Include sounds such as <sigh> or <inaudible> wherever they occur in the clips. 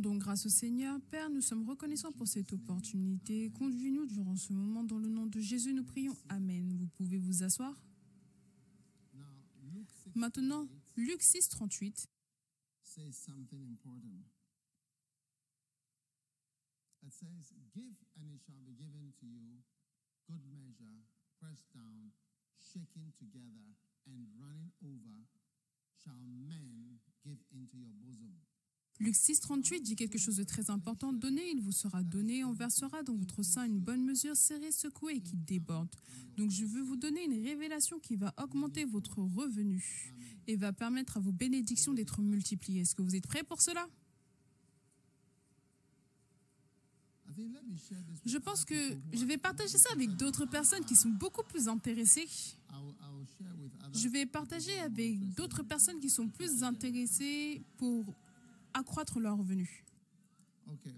Rendons grâce au Seigneur. Père, nous sommes reconnaissants pour cette opportunité. Conduis-nous durant ce moment. Dans le nom de Jésus, nous prions. Amen. Vous pouvez vous asseoir. Maintenant, Luc 6, 38 says something important. It says, Give and it shall be given to you, good measure, pressed down, shaken together, and running over, shall men give into your bosom. Luc 6, 38 dit quelque chose de très important. Donnez, il vous sera donné, on versera dans votre sein une bonne mesure serrée, secouée et qui déborde. Donc je veux vous donner une révélation qui va augmenter votre revenu et va permettre à vos bénédictions d'être multipliées. Est-ce que vous êtes prêts pour cela? Je pense que je vais partager ça avec d'autres personnes qui sont beaucoup plus intéressées. Je vais partager avec d'autres personnes qui sont plus intéressées pour accroître leurs revenus. Okay.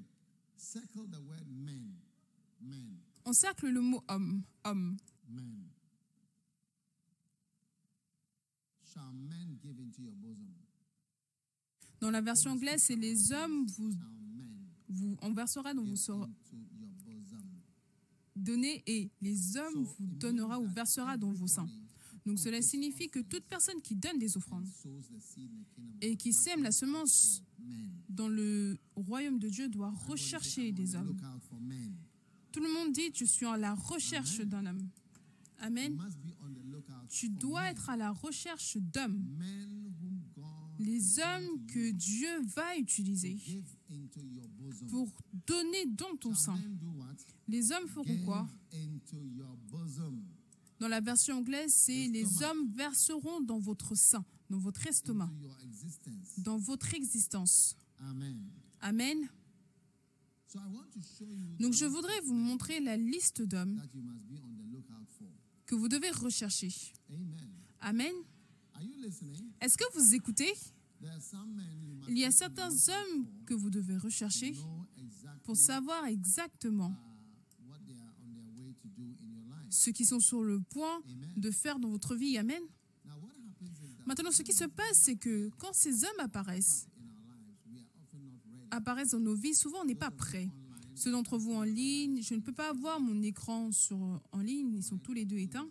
Circle the word men. Men. On cercle le mot homme, homme. Men. Shall men give into your bosom? Dans la version anglaise, c'est les hommes vous, vous on versera vous bosom? donné et les hommes vous donnera ou versera dans vos seins. Donc cela signifie que toute personne qui donne des offrandes et qui sème la semence dans le royaume de Dieu doit rechercher des hommes. Tout le monde dit, je suis en la recherche d'un homme. Amen. Tu dois être à la recherche d'hommes. Les hommes que Dieu va utiliser pour donner dans ton sein. Les hommes feront quoi? Dans la version anglaise, c'est les hommes verseront dans votre sein, dans votre estomac, dans votre existence. Amen. Donc je voudrais vous montrer la liste d'hommes que vous devez rechercher. Amen. Est-ce que vous écoutez? Il y a certains hommes que vous devez rechercher pour savoir exactement uh, what they are on their way to do in your life. Ce qu'ils sont sur le point de faire dans votre vie. Amen. Maintenant, ce qui se passe, c'est que quand ces hommes apparaissent, apparaissent dans nos vies, souvent on n'est pas prêt. Ceux d'entre vous en ligne, je ne peux pas avoir mon écran sur, en ligne, ils sont tous les deux éteints.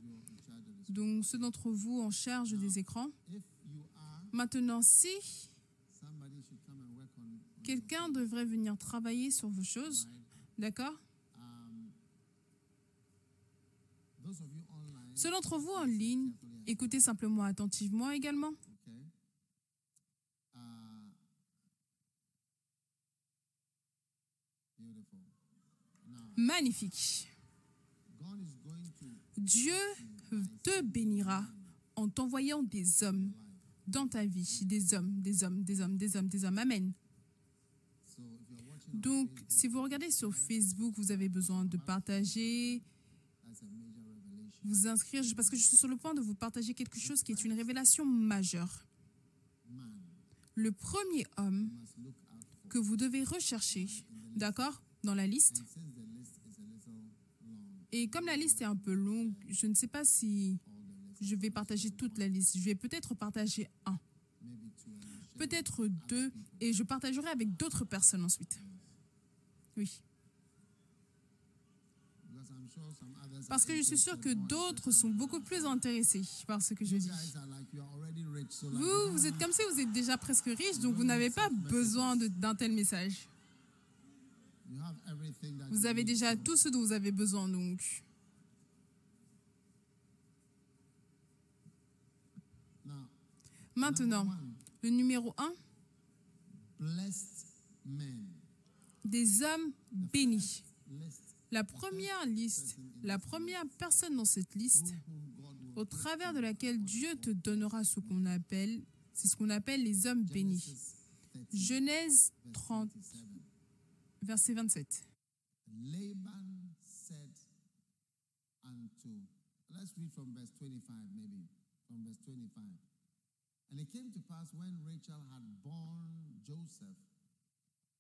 Donc ceux d'entre vous en charge des écrans. Maintenant, si quelqu'un devrait venir travailler sur vos choses, d'accord Um, those of you online, Ceux d'entre vous en ligne, écoutez simplement attentivement également. Magnifique. Dieu te bénira en t'envoyant des hommes dans ta vie, des hommes, des hommes, des hommes, des hommes, des hommes. Amen. Donc, si vous regardez sur Facebook, vous avez besoin de partager, vous inscrire, parce que je suis sur le point de vous partager quelque chose qui est une révélation majeure. Le premier homme que vous devez rechercher, d'accord, dans la liste. Et comme la liste est un peu longue, je ne sais pas si je vais partager toute la liste. Je vais peut-être partager un, peut-être deux, et je partagerai avec d'autres personnes ensuite. Oui. because I'm sure some others Parce que je suis sûre que d'autres sont beaucoup plus intéressés par ce que je dis. Vous, vous êtes comme si vous êtes déjà presque riche, donc vous n'avez pas besoin d'un tel message. Vous avez déjà tout ce dont vous avez besoin, donc. Maintenant, le numéro un, blessed men. des hommes bénis. La première liste, la première personne dans cette liste, au travers de laquelle Dieu te donnera ce qu'on appelle, c'est ce qu'on appelle les hommes bénis. Genesis 30, Genèse verse 30, 27. verset 27. Laban said unto, let's read from verse 25, maybe, from verse 25. And it came to pass when Rachel had borne Joseph,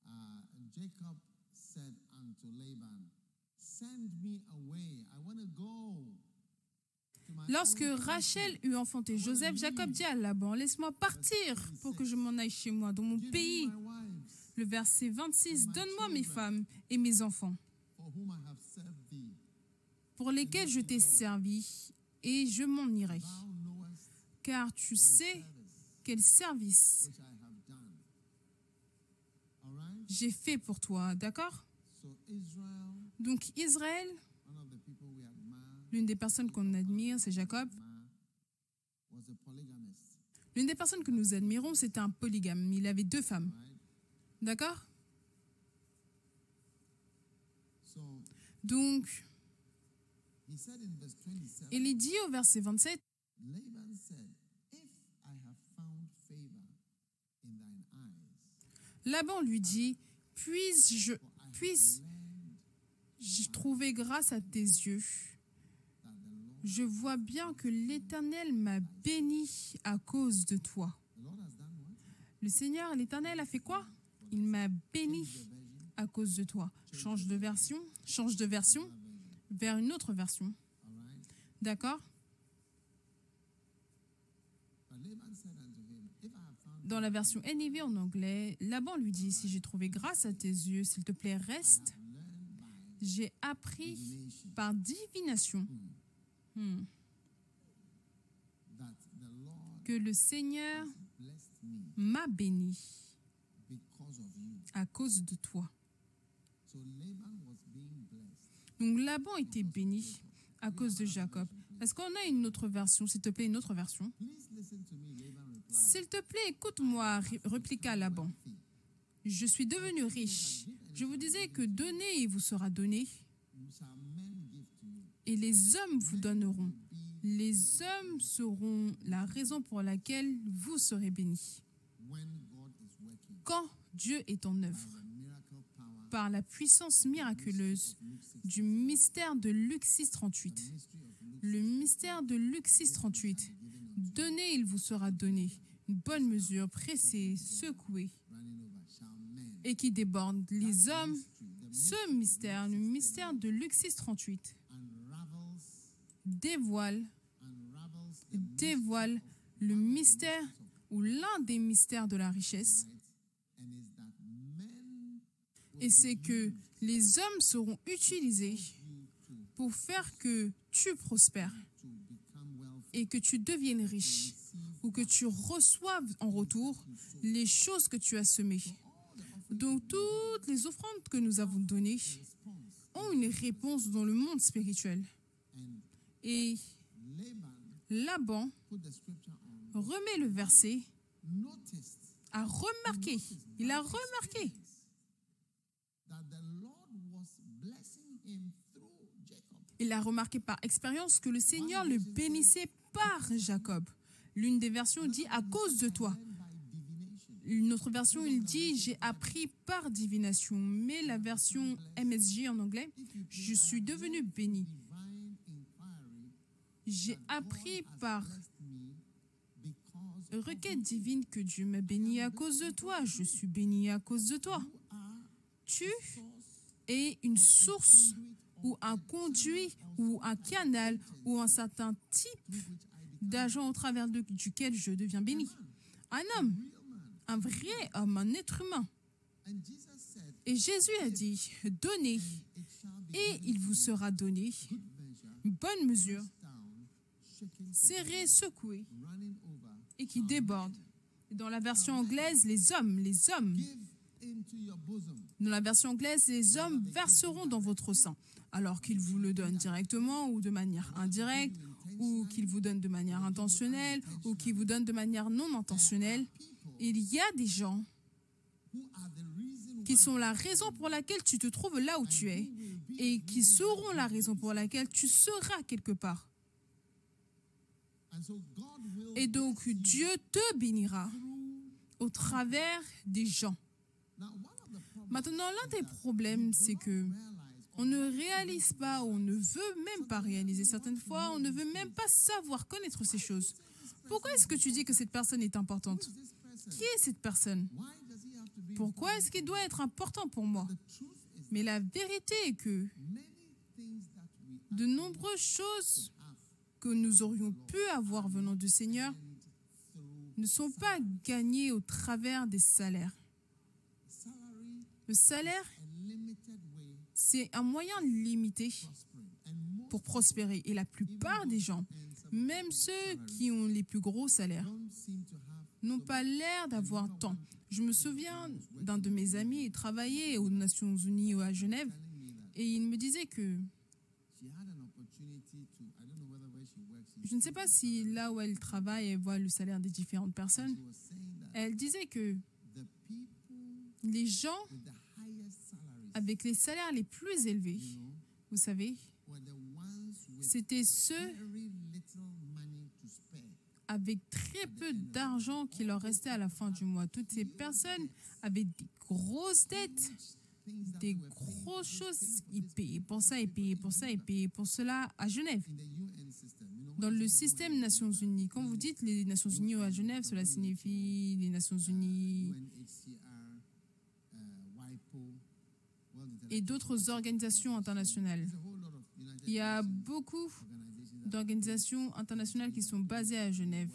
uh, Jacob said unto Laban, Lorsque own country." Rachel eut enfanté Joseph, Jacob dit à Laban, laisse-moi partir pour que je m'en aille chez moi, dans mon pays. Le verset 26, Donne-moi mes femmes et mes enfants, pour lesquels je t'ai servi, et je m'en irai. Car tu sais quel service j'ai fait pour toi, d'accord? Donc Israël, l'une des personnes qu'on admire, c'est Jacob. L'une des personnes que nous admirons, c'était un polygame. Il avait deux femmes, d'accord? Donc, he said in verse 27, il dit au verset 27, Laban lui dit, puis-je j'ai trouvé grâce à tes yeux. Je vois bien que l'Éternel m'a béni à cause de toi. Le Seigneur, l'Éternel, a fait quoi? Il m'a béni à cause de toi. Change de version, change de version vers une autre version. D'accord? Dans la version NIV en anglais, Laban lui dit Si j'ai trouvé grâce à tes yeux, s'il te plaît, reste. J'ai appris par divination hmm, que le Seigneur m'a béni à cause de toi. Donc Laban était béni à cause de Jacob. Est-ce qu'on a une autre version S'il te plaît, une autre version? S'il te plaît, écoute-moi, ré- répliqua Laban. Je suis devenu riche. Je vous disais que donner, il vous sera donné, et les hommes vous donneront. Les hommes seront la raison pour laquelle vous serez bénis. Quand Dieu est en œuvre, par la puissance miraculeuse of Luke 6, du mystère de Luc 6, 38. the mystery of Luke Le mystère de Luc 6, 38. Donnez, il vous sera donné. Une bonne mesure, pressée, secouée running over shall men. Et qui déborde. Les hommes, ce mystère, le mystère de Luc 6, 38, unravels dévoile, dévoile le mystère ou l'un des mystères de la richesse. Et c'est que les hommes seront utilisés pour faire que tu prospères et que tu deviennes riche ou que tu reçoives en retour les choses que tu as semées. Donc toutes les offrandes que nous avons données ont une réponse dans le monde spirituel. Et Laban remet le verset, a remarqué, il a remarqué. Il a remarqué par expérience que le Seigneur le bénissait par Jacob. L'une des versions dit à cause de toi. Une autre version, il dit j'ai appris par divination. Mais la version MSJ en anglais, je suis devenu béni. J'ai appris par requête divine que Dieu m'a béni à cause de toi. Je suis béni à cause de toi. Tu es une source ou un conduit ou un canal ou un certain type d'agent au travers duquel je deviens béni. Un homme. Un vrai homme, un être humain. And Jesus said, Et Jésus a dit, donnez et il vous sera donné une bonne mesure, serrée, secouée et qui déborde. Et Dans la version anglaise, les hommes, les hommes, dans la version anglaise, les hommes verseront dans votre sein, alors qu'ils vous le donnent directement ou de manière indirecte, ou qu'ils vous donnent de manière intentionnelle, ou qu'ils vous donnent de manière non intentionnelle. Il y a des gens qui sont la raison pour laquelle tu te trouves là où tu es et qui seront la raison pour laquelle tu seras quelque part. Et donc Dieu te bénira au travers des gens. Maintenant, l'un des problèmes, c'est que on ne réalise pas, on ne veut même pas réaliser certaines fois, on ne veut même pas savoir connaître ces choses. Pourquoi est-ce que tu dis que cette personne est importante? Qui est cette personne? Pourquoi est-ce qu'il doit être important pour moi? Mais la vérité est que de nombreuses choses que nous aurions pu avoir venant du Seigneur ne sont pas gagnées au travers des salaires. Le salaire, c'est un moyen limité pour prospérer. Et la plupart des gens, même ceux qui ont les plus gros salaires, n'ont pas l'air d'avoir tant. Je me souviens d'un de mes amis, il travaillait aux Nations Unies à Genève, et il me disait que je ne sais pas si là où elle travaille, elle voit le salaire des différentes personnes. Elle disait que les gens avec les salaires les plus élevés, vous savez, c'était ceux avec très peu d'argent qui leur restait à la fin du mois. Toutes ces personnes avaient des grosses dettes, des grosses choses. Ils payaient pour ça, ils payaient pour ça, ils payaient pour cela à Genève. Dans le système Nations Unies, quand vous dites les Nations Unies à Genève, cela signifie les Nations Unies et d'autres organisations internationales. Il y a beaucoup d'organisations internationales qui sont basées à Genève,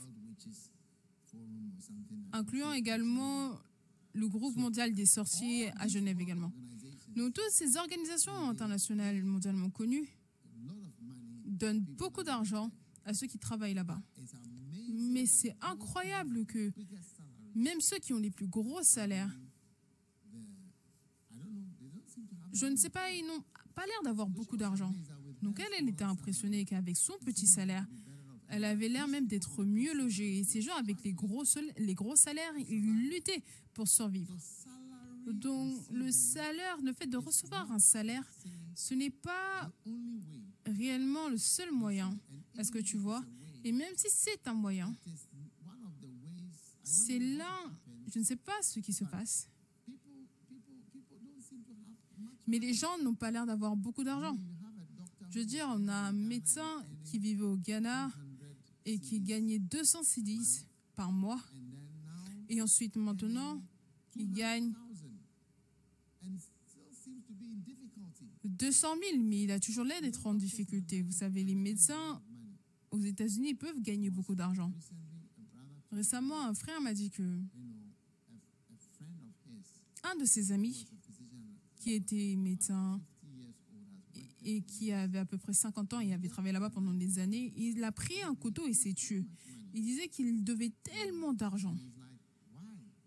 incluant également le groupe mondial des sorciers à Genève également. Donc toutes ces organisations internationales mondialement connues donnent beaucoup d'argent à ceux qui travaillent là-bas. Mais c'est incroyable que même ceux qui ont les plus gros salaires, je ne sais pas, ils n'ont pas l'air d'avoir beaucoup d'argent. Donc elle, était impressionnée qu'avec son petit salaire, elle avait l'air même d'être mieux logée. Et ces gens avec les gros, les gros salaires, ils luttaient pour survivre. Donc le salaire, le fait de recevoir un salaire, ce n'est pas réellement le seul moyen. Est-ce que tu vois? Et même si c'est un moyen, c'est l'un, je ne sais pas ce qui se passe, mais les gens n'ont pas l'air d'avoir beaucoup d'argent. Je veux dire, on a un médecin qui vivait au Ghana 100 et qui gagnait 200 cedis par mois. Et ensuite, maintenant, il gagne 200,000 and still seems to be in difficulty. 200 000, mais il a toujours l'air d'être en difficulté. Vous savez, les médecins aux États-Unis peuvent gagner beaucoup d'argent. Récemment, un frère m'a dit que un de ses amis, qui était médecin 50 years old, has worked et qui avait à peu près 50 ans et avait travaillé là-bas pendant des années, il a pris un couteau et s'est tué. Il disait qu'il devait tellement d'argent.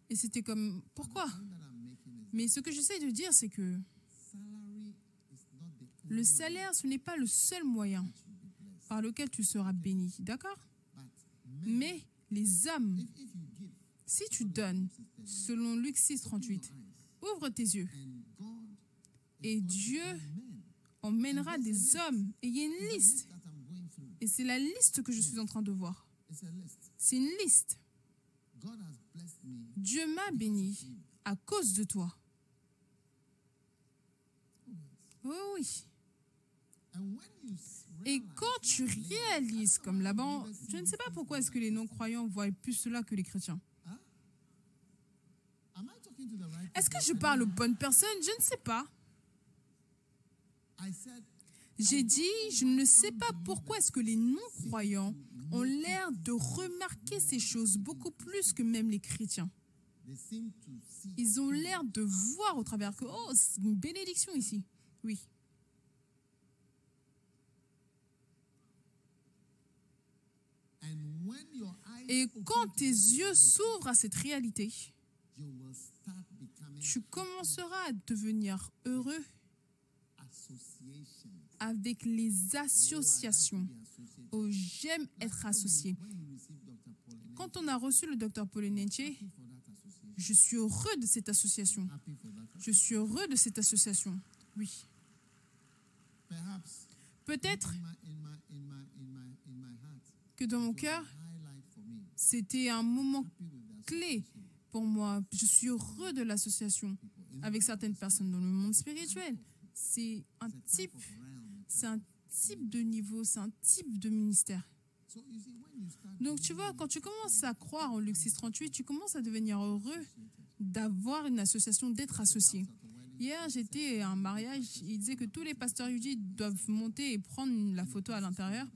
Et c'était comme, pourquoi? Mais ce que j'essaie de dire, c'est que le salaire, ce n'est pas le seul moyen par lequel tu seras béni. D'accord? Mais les give, si tu donnes, selon Luc 6, 38, ouvre tes yeux et Dieu men, emmènera des hommes. Et il y a une liste. Et c'est la liste que je suis en train de voir. C'est une liste. Dieu m'a béni à cause de toi. Oui, oui. Et quand tu réalises comme là-bas, je ne sais pas pourquoi est-ce que les non-croyants voient plus cela que les chrétiens. Est-ce que je parle aux bonnes personnes? Je ne sais pas. J'ai dit, je ne sais pas pourquoi est-ce que les non-croyants ont l'air de remarquer ces choses beaucoup plus que même les chrétiens. Ils ont l'air de voir au travers que, oh, c'est une bénédiction ici. Oui. Et quand tes yeux s'ouvrent à cette réalité, tu commenceras à devenir heureux. Avec les associations. Oh, j'aime être associé. Quand on a reçu le docteur Polenenche, je suis heureux de cette association. Je suis heureux de cette association. Oui. Perhaps Peut-être que dans mon cœur, c'était un moment clé pour moi. Je suis heureux de l'association avec certaines personnes dans le monde spirituel. C'est un type c'est un type de niveau, c'est un type de ministère. Donc tu vois, quand tu commences à croire en Luc 638, tu commences à devenir heureux d'avoir une association, d'être associé. Hier, j'étais à un mariage, il disait que tous les pasteurs UD doivent monter et prendre la photo à l'intérieur.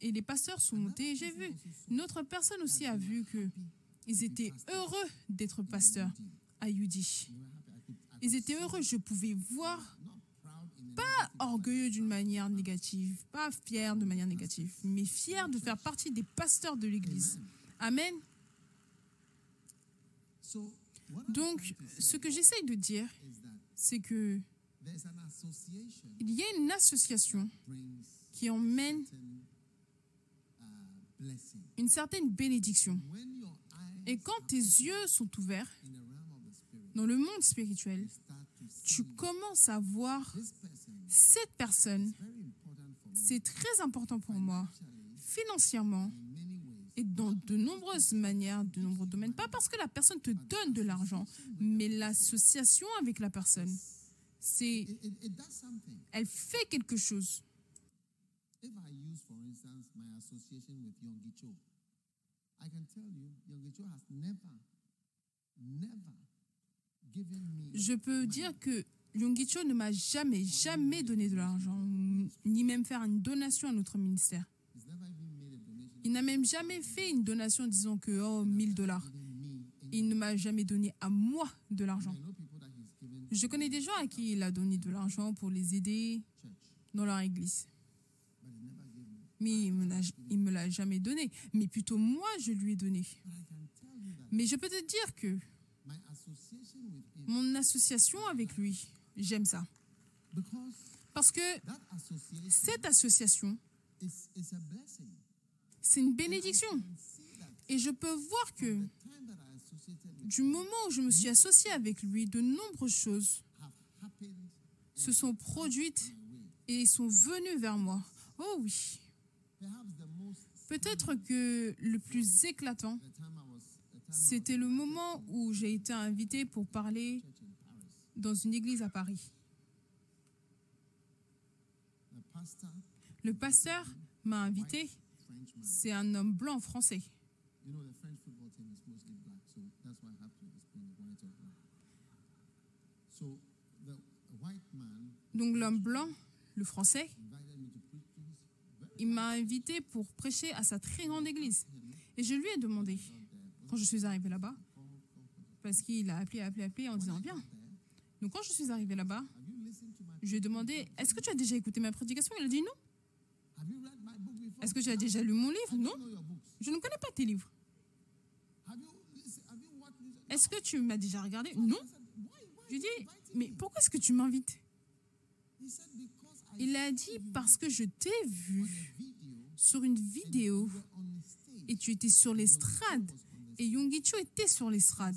Et les pasteurs sont montés et j'ai vu. Une autre personne aussi a vu que ils étaient heureux d'être pasteurs à UD. Ils étaient heureux. Je pouvais voir, not proud in a pas orgueilleux d'une manière négative, pas fier de manière négative, mais fier de faire partie des pasteurs de l'Église. Amen. Donc, ce que j'essaye de dire, c'est que il y a une association qui emmène une certaine bénédiction. Et quand tes yeux sont ouverts dans le monde spirituel, tu commences à voir cette personne. C'est très important pour moi, financièrement, et dans de nombreuses manières, de nombreux domaines. Pas parce que la personne te donne de l'argent, mais l'association avec la personne. C'est, elle fait quelque chose. Never, never Je peux dire que Yongicho ne m'a jamais, jamais donné de l'argent, ni même faire une donation à notre ministère. Il n'a même jamais fait une donation disant que, oh, 1000 dollars. Il ne m'a jamais donné à moi de l'argent. Je connais des gens à qui il a donné de l'argent pour les aider dans leur église. Mais il il me l'a jamais donné. Mais plutôt moi, je lui ai donné. Mais je peux te dire que my association with him, mon association avec lui, j'aime ça. Parce que cette association, c'est une bénédiction. Et je peux voir que du moment où je me suis associée avec lui, de nombreuses choses se sont produites et sont venues vers moi. Oh oui. Peut-être que le plus éclatant, c'était le moment où j'ai été invitée pour parler dans une église à Paris. Le pasteur m'a invité. C'est un homme blanc français. Donc l'homme blanc, le français, il m'a invité pour prêcher à sa très grande église. Et je lui ai demandé, quand je suis arrivée là-bas, parce qu'il a appelé, appelé, appelé en disant Viens. Donc quand je suis arrivée là-bas, je lui ai demandé Est-ce que tu as déjà écouté ma prédication? Il a dit Non. Est-ce que tu as déjà lu mon livre? Non. Je ne connais pas tes livres. Est-ce que tu m'as déjà regardé? Non. Je lui ai dit Mais pourquoi est-ce que tu m'invites? Il a dit Parce que je t'ai vu sur une vidéo et tu étais sur l'estrade. Et Yongicho était sur l'estrade.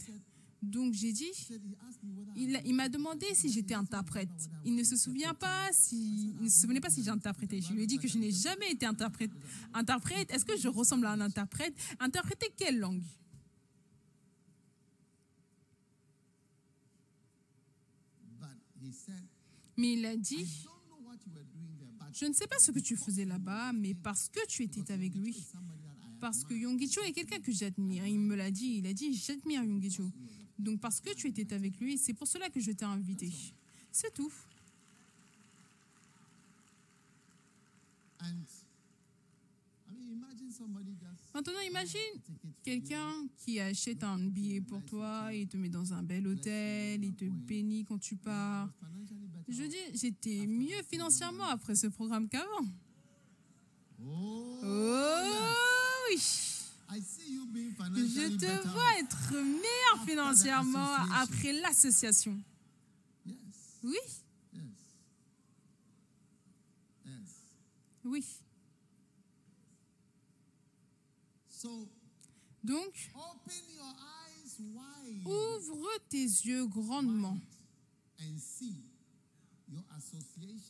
Donc j'ai dit Il, m'a demandé si j'étais interprète. Il ne se souvient pas si, il ne pas si j'ai interprété. Je lui ai dit que je n'ai jamais été interprète. Interprète, est-ce que je ressemble à un interprète? Interpréter quelle langue? Mais il a dit, je ne sais pas ce que tu faisais là-bas, mais parce que tu étais avec lui, parce que Yongicho est quelqu'un que j'admire. Il me l'a dit, il a dit, j'admire Yongicho. Donc parce que tu étais avec lui, c'est pour cela que je t'ai invité. C'est tout. Maintenant, imagine quelqu'un qui achète un billet pour toi, il te met dans un bel hôtel, il te bénit quand tu pars. Je dis, j'étais mieux financièrement après ce programme qu'avant. Oh, Oh oui Je te vois être meilleur financièrement après l'association. Oui, oui. Donc, ouvre tes yeux grandement.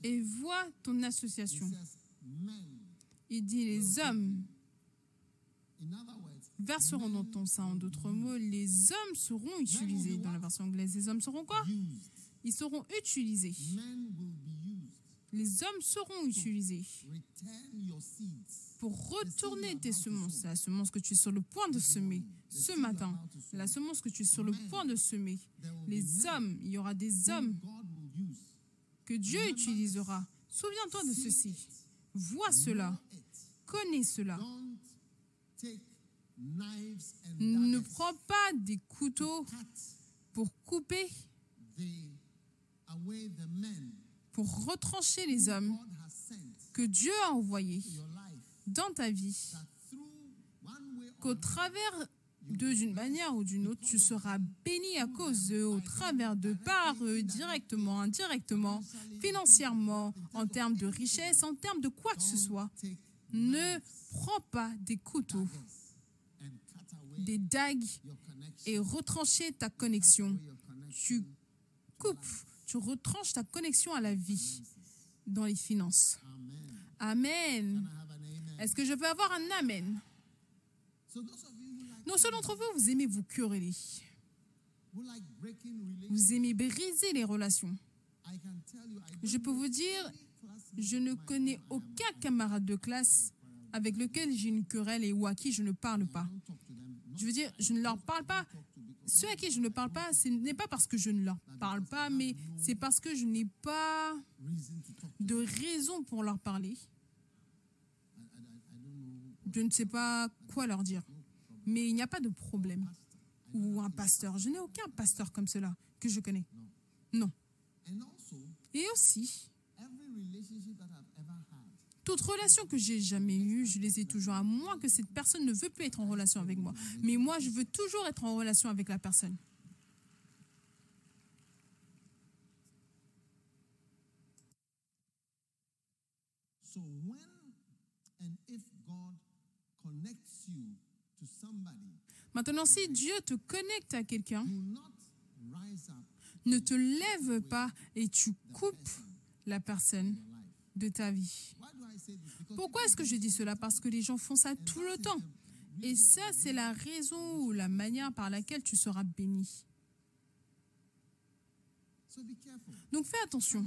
Et vois ton association. Il dit les hommes verseront dans ton sein. En d'autres mots, les hommes seront utilisés. Dans la version anglaise, les hommes seront quoi? Ils seront utilisés. Les hommes seront utilisés pour retourner tes semences. La semence que tu es sur le point de semer ce matin, la semence que tu es sur le point de semer. Les hommes, il y aura des hommes que Dieu utilisera. Souviens-toi de ceci. Vois cela. Connais cela. Don't take knives and Ne prends pas des couteaux pour couper pour retrancher les hommes que Dieu a envoyés dans ta vie, qu'au travers d'eux, d'une manière ou d'une autre, tu seras béni à cause d'eux, au travers de par eux, directement, indirectement, financièrement, en termes de richesse, en termes de quoi que ce soit. Ne prends pas des couteaux, des dagues et retrancher ta connexion. Tu coupes, tu retranches ta connexion à la vie dans les finances. Amen. Est-ce que je peux avoir un Amen? Non, ceux d'entre vous, vous aimez vous quereller. Vous aimez briser les relations. Je peux vous dire, je ne connais aucun camarade de classe avec lequel j'ai une querelle et ou à qui je ne parle pas. Je veux dire, je ne leur parle pas. Ceux à qui je ne parle pas, ce n'est pas parce que je ne leur parle pas, mais c'est parce que je n'ai pas de raison pour leur parler. Je ne sais pas quoi leur dire. Mais il n'y a pas de problème. Ou un pasteur. Je n'ai aucun pasteur comme cela que je connais. Non. Et aussi, toute relation que j'ai jamais eue, je les ai toujours, à moins que cette personne ne veut plus être en relation avec moi. Mais moi, je veux toujours être en relation avec la personne. So when and if God connects you to somebody, Maintenant, si Dieu te connecte à quelqu'un, ne te lève pas et tu coupes la personne de ta vie. Pourquoi est-ce que je dis cela? Parce que les gens font ça tout le temps. Et ça, c'est la raison ou la manière par laquelle tu seras béni. Donc fais attention.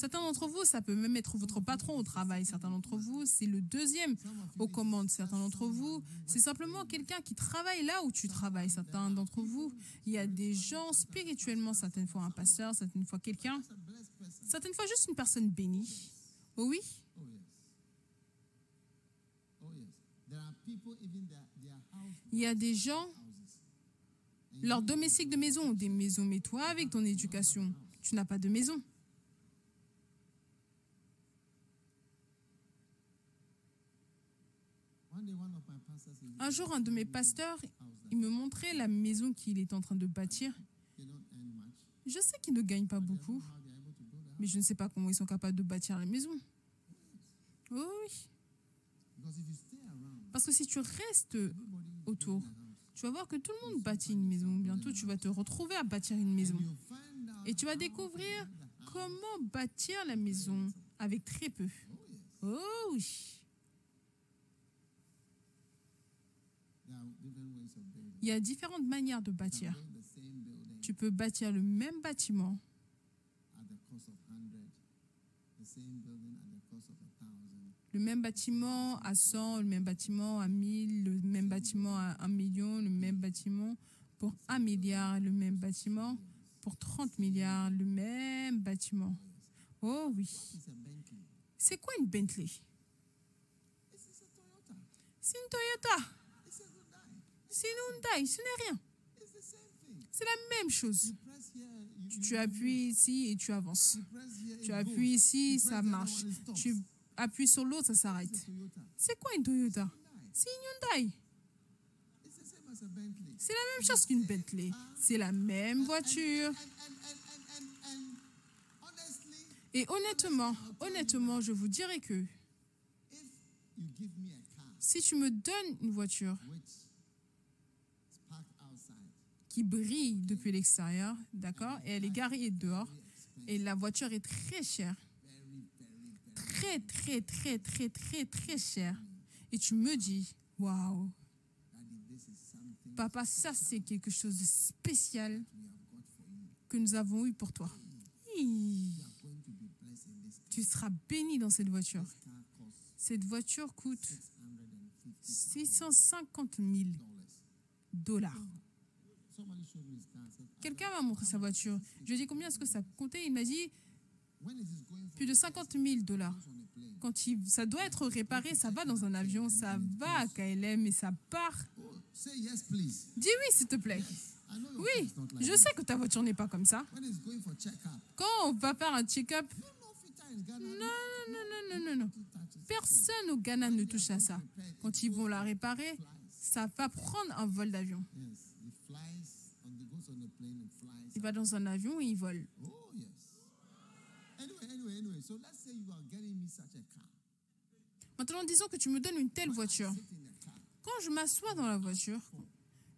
Certains d'entre vous, ça peut même être votre patron au travail. Certains d'entre vous, c'est le deuxième aux commandes. Certains d'entre vous, c'est simplement quelqu'un qui travaille là où tu travailles. Certains d'entre vous, il y a des gens spirituellement, certaines fois un pasteur, certaines fois quelqu'un, certaines fois juste une personne bénie. Oh oui, Oh yes. Oh house il y a des gens, houses. leur domestique de maison ont des maisons, mais toi, avec ton éducation, tu n'as pas de maison. Un jour, un de mes pasteurs, il me montrait la maison qu'il est en train de bâtir. Je sais qu'ils ne gagnent pas beaucoup, mais je ne sais pas comment ils sont capables de bâtir la maison. Oh oui, parce que si tu restes autour. Tu vas voir que tout le monde bâtit une maison. Bientôt, tu vas te retrouver à bâtir une maison. Et tu vas découvrir comment bâtir la maison avec très peu. Oh oui, il y a différentes manières de bâtir. Tu peux bâtir le même bâtiment le même bâtiment à 100, le même bâtiment à 1000, le même bâtiment à 1 million, le même bâtiment pour 1 milliard, le même bâtiment pour 30 milliards, le même bâtiment. Oh oui. C'est quoi une Bentley? C'est une Toyota. C'est une Hyundai. Ce n'est rien. C'est la même chose. Tu, appuies ici et tu avances. Tu appuies ici, ça marche. Tu appuies sur l'autre, ça s'arrête. C'est quoi une Toyota? C'est une Hyundai. C'est la même chose qu'une Bentley. C'est la même voiture. Et honnêtement, honnêtement, je vous dirais que si tu me donnes une voiture qui brille depuis l'extérieur, d'accord, et elle est garée dehors, et la voiture est très chère, très, très, très, très, très, très chère, et tu me dis, waouh, papa, ça c'est quelque chose de spécial que nous avons eu pour toi. Tu seras béni dans cette voiture. Cette voiture coûte 650 650 000 dollars. Quelqu'un m'a montré sa voiture. Je lui ai dit combien est-ce que ça coûtait? Il m'a dit plus de 50 000 dollars. Quand il- ça doit être réparé, ça va dans un avion, ça va à KLM et ça part. Oh. Dis oui, s'il te plaît. Oui, je sais que ta voiture n'est pas comme ça. Quand on va faire un check-up, non, non, non, non, non, non. Personne au Ghana ne touche à ça. Quand ils vont la réparer, ça va prendre un vol d'avion. Il va dans un avion et il vole. Yes. Anyway, anyway, anyway. So let's say you are getting me such a car. Maintenant, disons que tu me donnes une telle voiture. Quand je m'assois dans la voiture,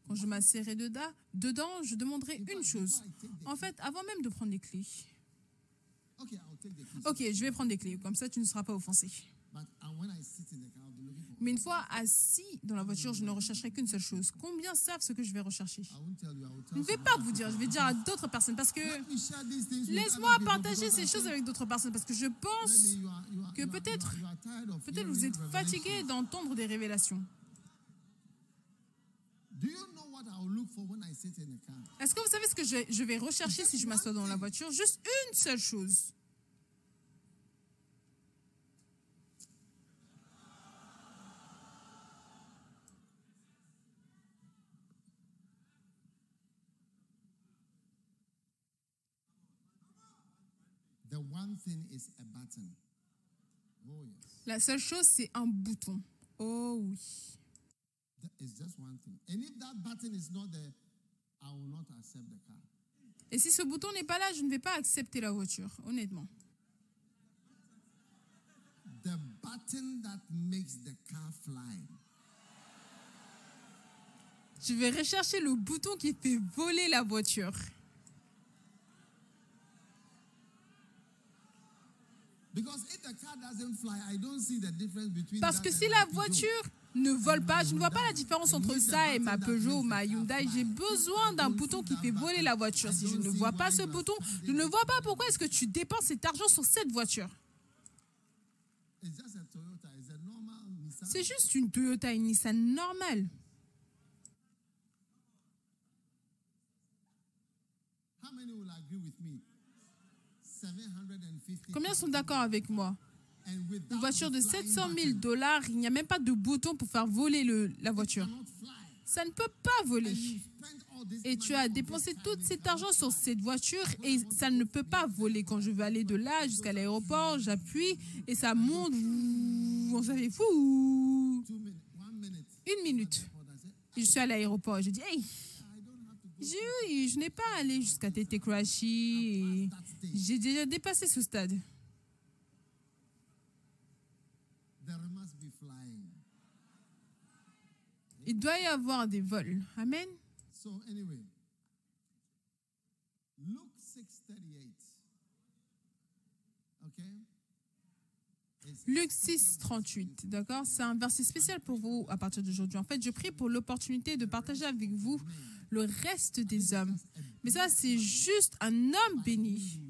quand je m'asserrai dedans, dedans, je demanderai une chose. En fait, avant même de prendre les clés. Ok, je vais prendre les clés, comme ça tu ne seras pas offensé. Mais une fois assis dans la voiture, je ne rechercherai qu'une seule chose. Combien savent ce que je vais rechercher Je ne vais pas vous dire, je vais dire à d'autres personnes parce que laisse-moi partager ces choses avec d'autres personnes parce que je pense que peut-être- peut-être vous êtes fatigué d'entendre des révélations. Est-ce que vous savez ce que je, je vais rechercher si je m'assois dans la voiture? Juste une seule chose. The one thing is a button. Oh yes, La seule chose, c'est un bouton. Oh oui. Is just one thing. And if that button is not there, I will not accept the car. Et si ce bouton n'est pas là, je ne vais pas accepter la voiture, honnêtement. The button that makes the car fly. Je vais rechercher le bouton qui fait voler la voiture. Because if the car doesn't fly, I don't see the difference between Parce que si la voiture ne vole pas, je ne vois pas la différence entre ça et ma Peugeot ou ma Hyundai. J'ai besoin d'un bouton qui fait voler la voiture. Si je ne vois pas ce bouton, je ne vois pas pourquoi est-ce que tu dépenses cet argent sur cette voiture. C'est juste une Toyota, une Nissan normale. How many will agree with me? 750. Combien sont d'accord avec moi? Une voiture de the flying 700 000 button, dollars, il n'y a même pas de bouton pour faire voler le- la voiture. Ça ne peut pas voler. Et tu as dépensé tout cet argent sur cette voiture et ça ne peut pas voler. Quand je veux aller de là jusqu'à l'aéroport, j'appuie et ça monte. On s'en fait fou. Une minute. Je suis à l'aéroport je dis, hey, eu- je n'ai pas allé jusqu'à Tete stage. J'ai déjà dépassé ce stade. Il doit y avoir des vols. Amen. So anyway, Luke 6:38. Okay? It's- Luc 6, 38, d'accord? C'est un verset spécial pour vous à partir d'aujourd'hui. En fait, je prie pour l'opportunité de partager avec vous le reste des hommes. Mais ça, c'est juste un homme béni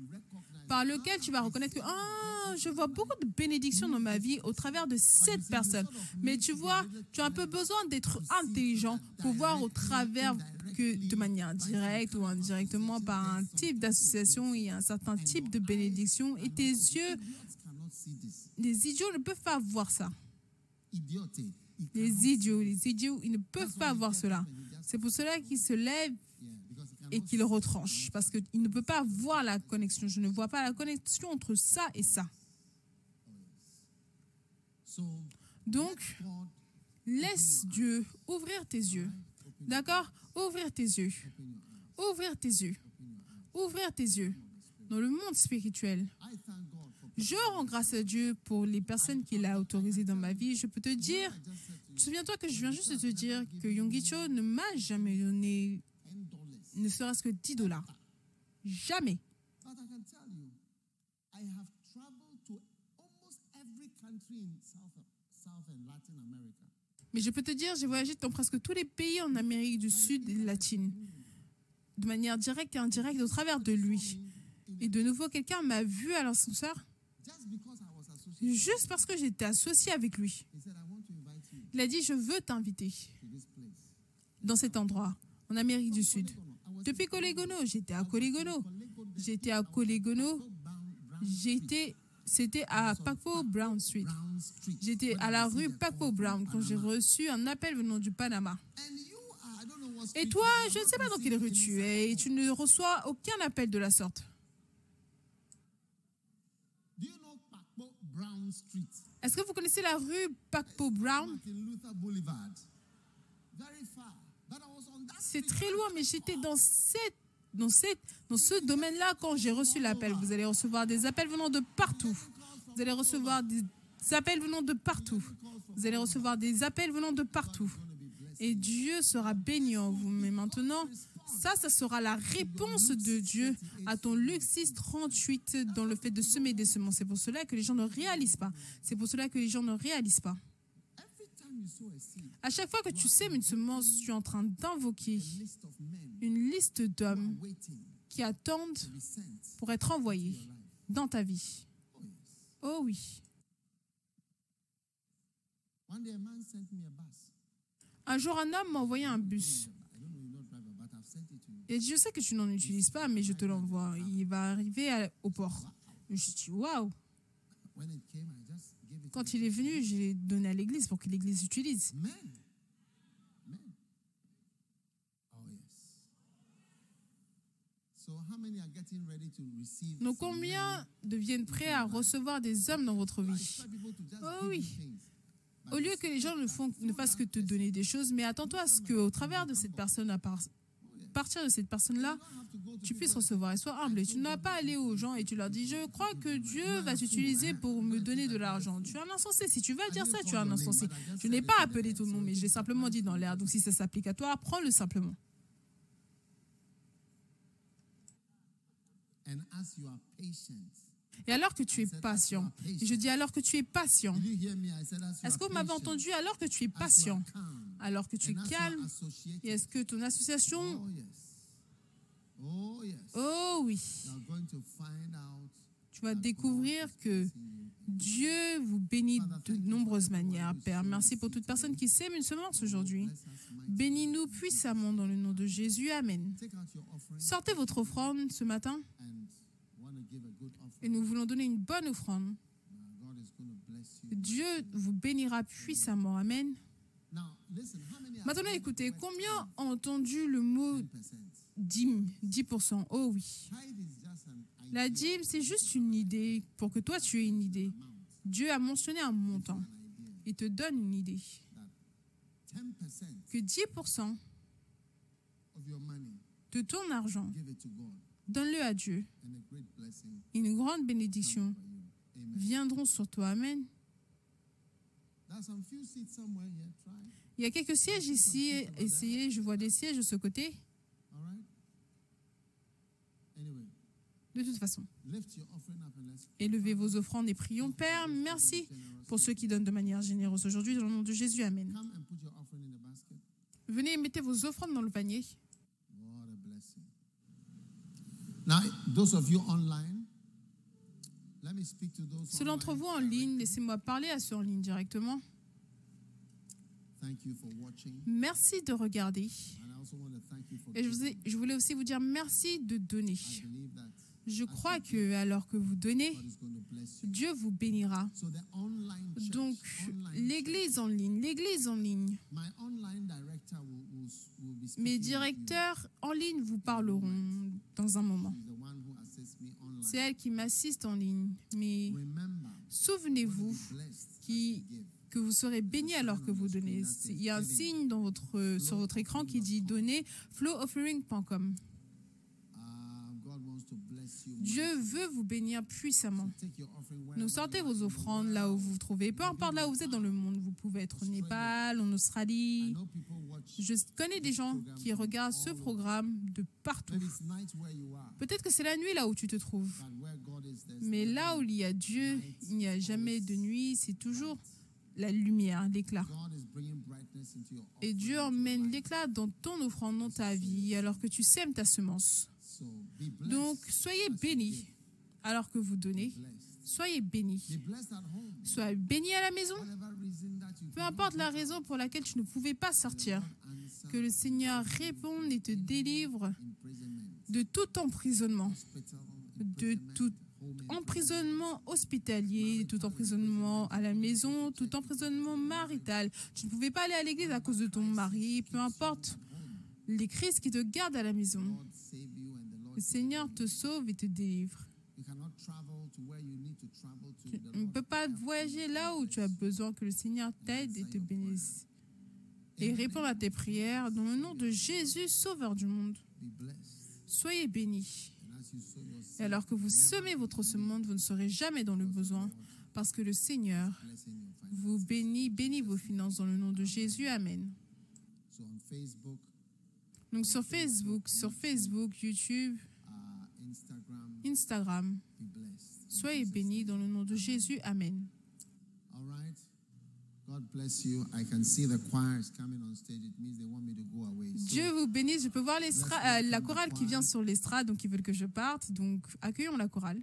par lequel tu vas reconnaître que ah, je vois beaucoup de bénédictions dans ma vie au travers de cette personne. Mais tu vois, tu as un peu besoin d'être intelligent pour voir au travers que de manière directe ou indirectement par un type d'association et un certain type de bénédiction. Et tes yeux, les idiots ne peuvent pas voir ça. Les idiots, les idiots, ils ne peuvent pas voir cela. C'est pour cela qu'ils se lèvent Yeah, because he cannot et qu'ils retranchent, parce qu'ils ne peuvent pas voir la connexion. Je ne vois pas la connexion entre ça et ça. Donc, laisse Dieu ouvrir tes yeux. D'accord? Ouvrir tes yeux. Ouvrir tes yeux. Ouvrir tes yeux. Dans le monde spirituel, je rends grâce à Dieu pour les personnes qu'il a autorisées dans ma vie. Je peux te dire, souviens-toi que je viens juste de te dire que Yonggi Cho ne m'a jamais donné. Ne serait-ce que 10 dollars. Jamais. Mais je peux te dire, j'ai voyagé dans presque tous les pays en Amérique du Sud et latine, de manière directe et indirecte au travers de lui. Et de nouveau, quelqu'un m'a vu à l'ascenseur juste parce que j'étais associé avec lui. Il a dit, je veux t'inviter dans cet endroit, en Amérique du Sud. Depuis Colégono, j'étais à Colégono. Colego, J'étais à Brown, J'étais, c'était à Paco Brown Street. J'étais à la rue Paco Brown quand j'ai reçu un appel venant du Panama. Et toi, je ne sais pas dans quelle rue tu es et tu ne reçois aucun appel de la sorte. Est-ce que vous connaissez la rue Pakpo Brown? C'est très loin, mais j'étais dans, cette, dans, dans ce domaine-là quand j'ai reçu l'appel. Vous allez recevoir des appels venant de partout. Vous allez recevoir des appels venant de partout. Vous allez recevoir des appels venant de partout. Et Dieu sera béni en vous. Mais maintenant, ça, ça sera la réponse de Dieu à ton Luc 6, 38 dans le fait de semer des semences. C'est pour cela que les gens ne réalisent pas. C'est pour cela que les gens ne réalisent pas. Every time you sow a seed, À chaque fois que tu sèmes une semence, tu es en train d'invoquer une liste d'hommes qui attendent pour être envoyés dans ta vie. Oh oui. Un jour, un homme m'a envoyé un bus. Et je sais que tu n'en utilises pas, mais je te l'envoie. Il va arriver au port. Je me suis dit, waouh. Quand il est venu, je l'ai donné à l'église pour que l'église utilise. men. Men. Oh, yes. So, how many are getting ready to receive? Donc, combien deviennent prêts à recevoir des hommes dans votre vie? Oh, oui. Au lieu que les gens ne, font, ne fassent que te donner des choses, mais attends-toi à ce qu'au travers de cette personne, à par- partir de cette personne-là, tu puisses recevoir et sois humble. Et tu n'as pas aller aux gens et tu leur dis, je crois que Dieu va t'utiliser pour me donner de l'argent. Tu es un insensé. Si tu veux dire ça, tu es un insensé. Je n'ai pas appelé ton nom, mais je l'ai simplement dit dans l'air. Donc si ça s'applique à toi, prends-le simplement. And as you are patient. Et alors que tu es patient, et je dis alors que tu es patient, est-ce que vous m'avez entendu? Alors que tu es patient, alors que tu es calme, et est-ce que ton association, Oh. Oh, oh oui, tu vas découvrir que Dieu vous bénit de nombreuses manières. Père, merci pour toute personne qui sème une semence aujourd'hui. Us, mighty. Bénis-nous puissamment dans le nom de Jésus. Amen. Sortez votre offrande ce matin and want to give a good et nous voulons donner une bonne offrande. Dieu vous bénira puissamment. Amen. Maintenant, écoutez, combien ont entendu le mot 10%? dîme? 10%. Oh oui. La dîme, c'est juste une idée pour que toi, tu aies une idée. Dieu a mentionné un montant. Il te donne une idée. that 10% Que 10% of your money, de ton argent, donne-le à Dieu. Une grande bénédiction viendront sur toi. Amen. Il y a quelques sièges ici. Essayez, je vois des sièges de ce côté. De toute façon, élevez vos offrandes et prions. Père, merci pour ceux qui donnent de manière généreuse aujourd'hui. Dans le nom de Jésus, Amen. Venez et mettez vos offrandes dans le panier. What a blessing. Now, those of you online, let me speak to those Ceux d'entre online vous en ligne, laissez-moi parler à ceux en ligne directement. Thank you for watching. Merci de regarder. Et je, vous giving. ai- je voulais aussi vous dire merci de donner. Je crois que alors que vous donnez. Dieu vous bénira. Donc, l'église en ligne, l'église en ligne, mes directeurs en ligne vous parleront dans un moment. C'est elle qui m'assiste en ligne. Mais souvenez-vous qui- que vous serez béni alors que vous donnez. Il y a un signe dans votre, sur votre écran qui dit donner flowoffering.com. Uh, God wants to bless you. Dieu veut vous bénir puissamment. Donc sortez vos offrandes là où vous vous trouvez, peu importe là où vous êtes dans le monde. Vous pouvez être au Népal, en Australie. Je connais des gens qui regardent ce programme de partout. Peut-être que c'est la nuit là où tu te trouves. Mais là où il y a Dieu, il n'y a jamais de nuit, c'est toujours la lumière, l'éclat. Et Dieu emmène l'éclat dans ton offrande, dans ta vie, alors que tu sèmes ta semence. Donc, soyez bénis alors que vous donnez. Soyez bénis. Soyez bénis à la maison. Peu importe la raison pour laquelle tu ne pouvais pas sortir. Que le Seigneur réponde et te délivre de tout emprisonnement, de tout emprisonnement hospitalier, de tout emprisonnement à la maison, tout emprisonnement marital. Tu ne pouvais pas aller à l'église à cause de ton mari, peu importe les crises qui te gardent à la maison. Le Seigneur te sauve et te délivre. On ne peut pas voyager là où tu as besoin que le Seigneur t'aide et te bénisse. Et répondre à tes prières dans le nom de Jésus, Sauveur du monde. Soyez bénis. Et alors que vous semez votre semence, vous ne serez jamais dans le besoin, parce que le Seigneur vous bénit, bénit vos finances dans le nom de Jésus. Amen. Donc sur Facebook, sur Facebook, YouTube, Instagram, soyez bénis dans le nom de Jésus. Amen. Dieu vous bénisse. Je peux voir euh, la chorale qui vient sur l'estrade, donc ils veulent que je parte. Donc accueillons la chorale.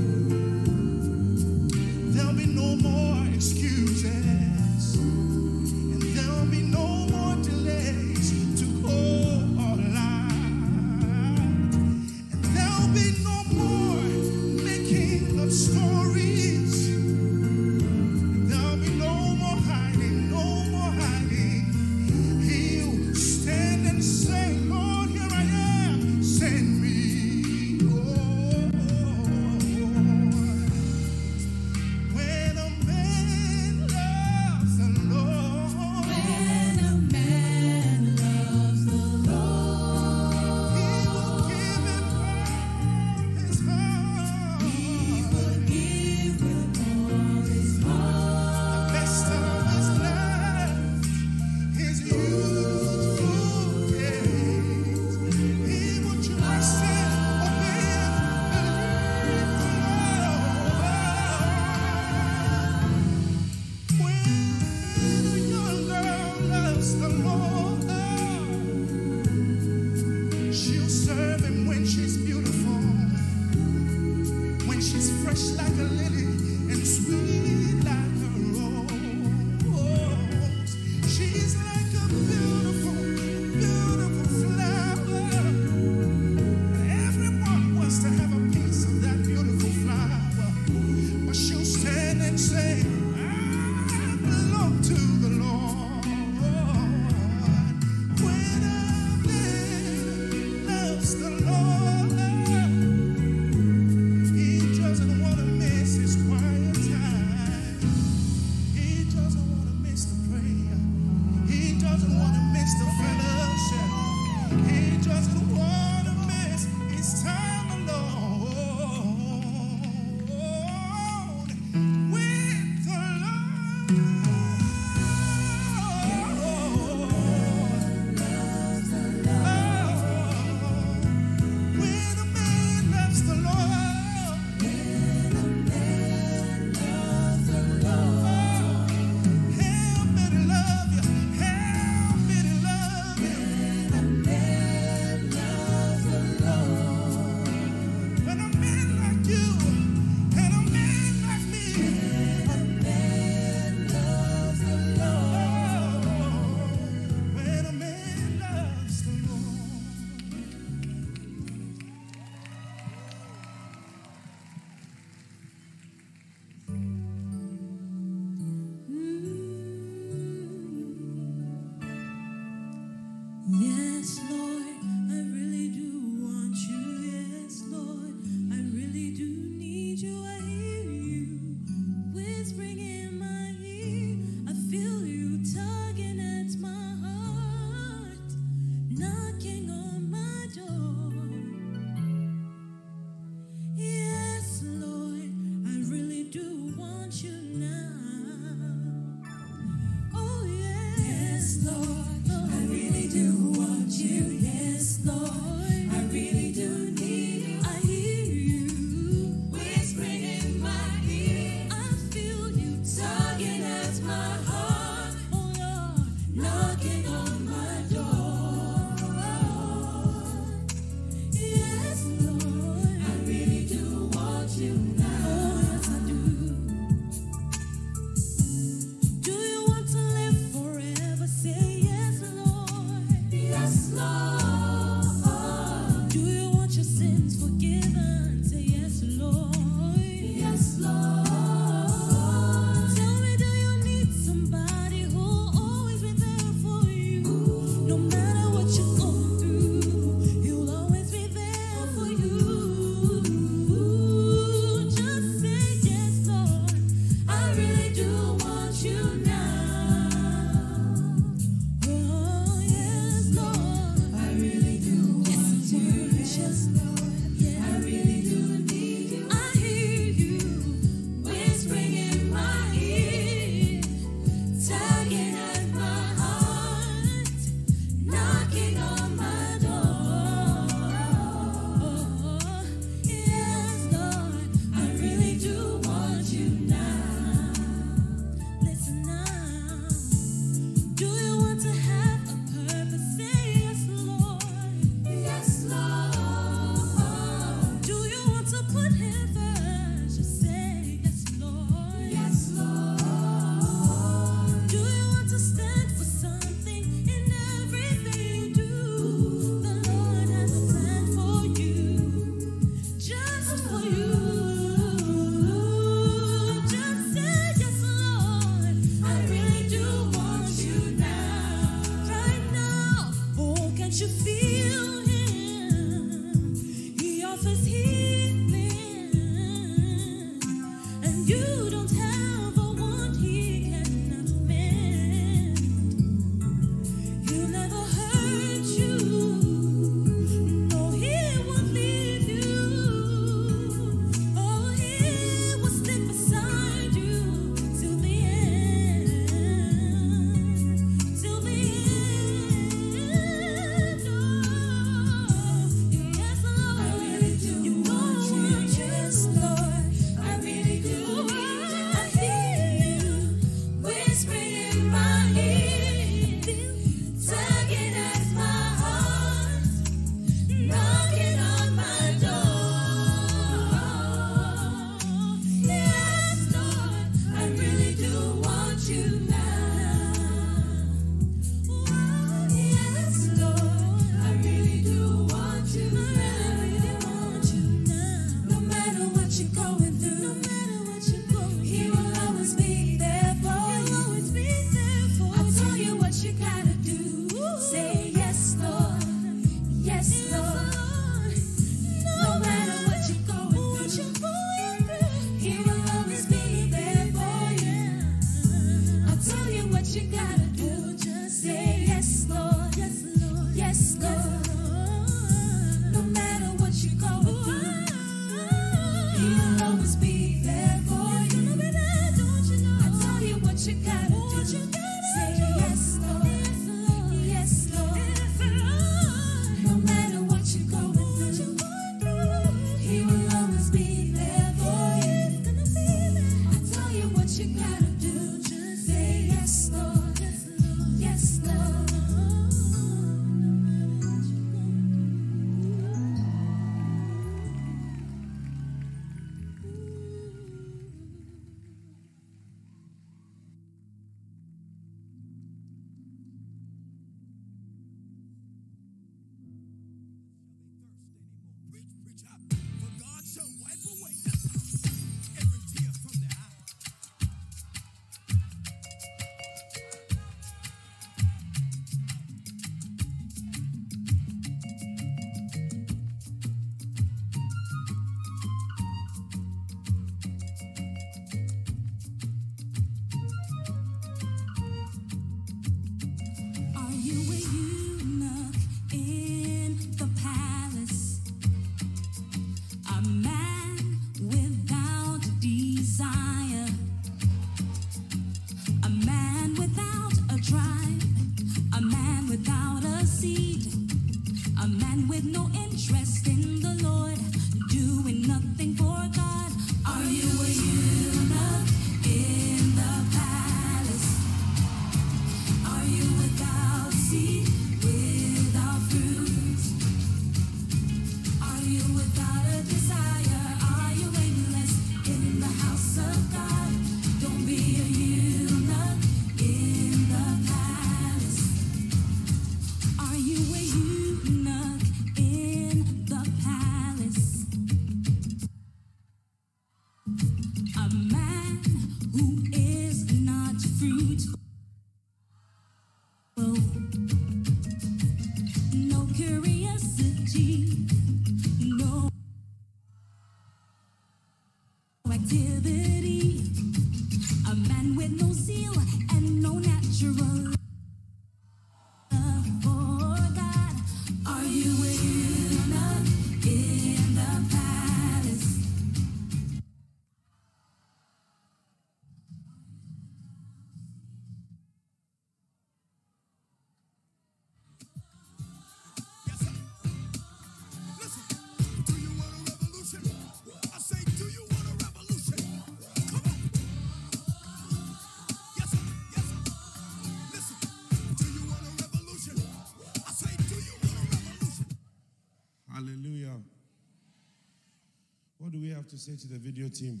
Say to the video team?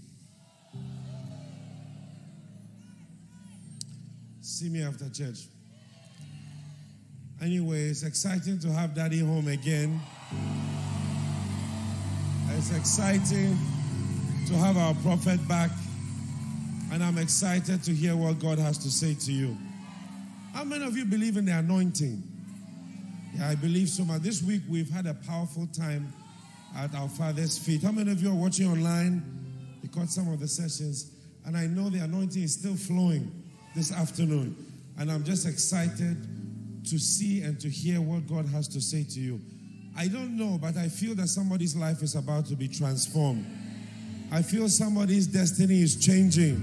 See me after church. Anyway, it's exciting to have daddy home again. It's exciting to have our prophet back. And I'm excited to hear what God has to say to you. How many of you believe in the anointing? Yeah, I believe so much. This week we've had a powerful time at our Father's feet. How many of you are watching online? We caught some of the sessions, and I know the anointing is still flowing this afternoon. And I'm just excited to see and to hear what God has to say to you. I don't know, but I feel that somebody's life is about to be transformed. I feel somebody's destiny is changing.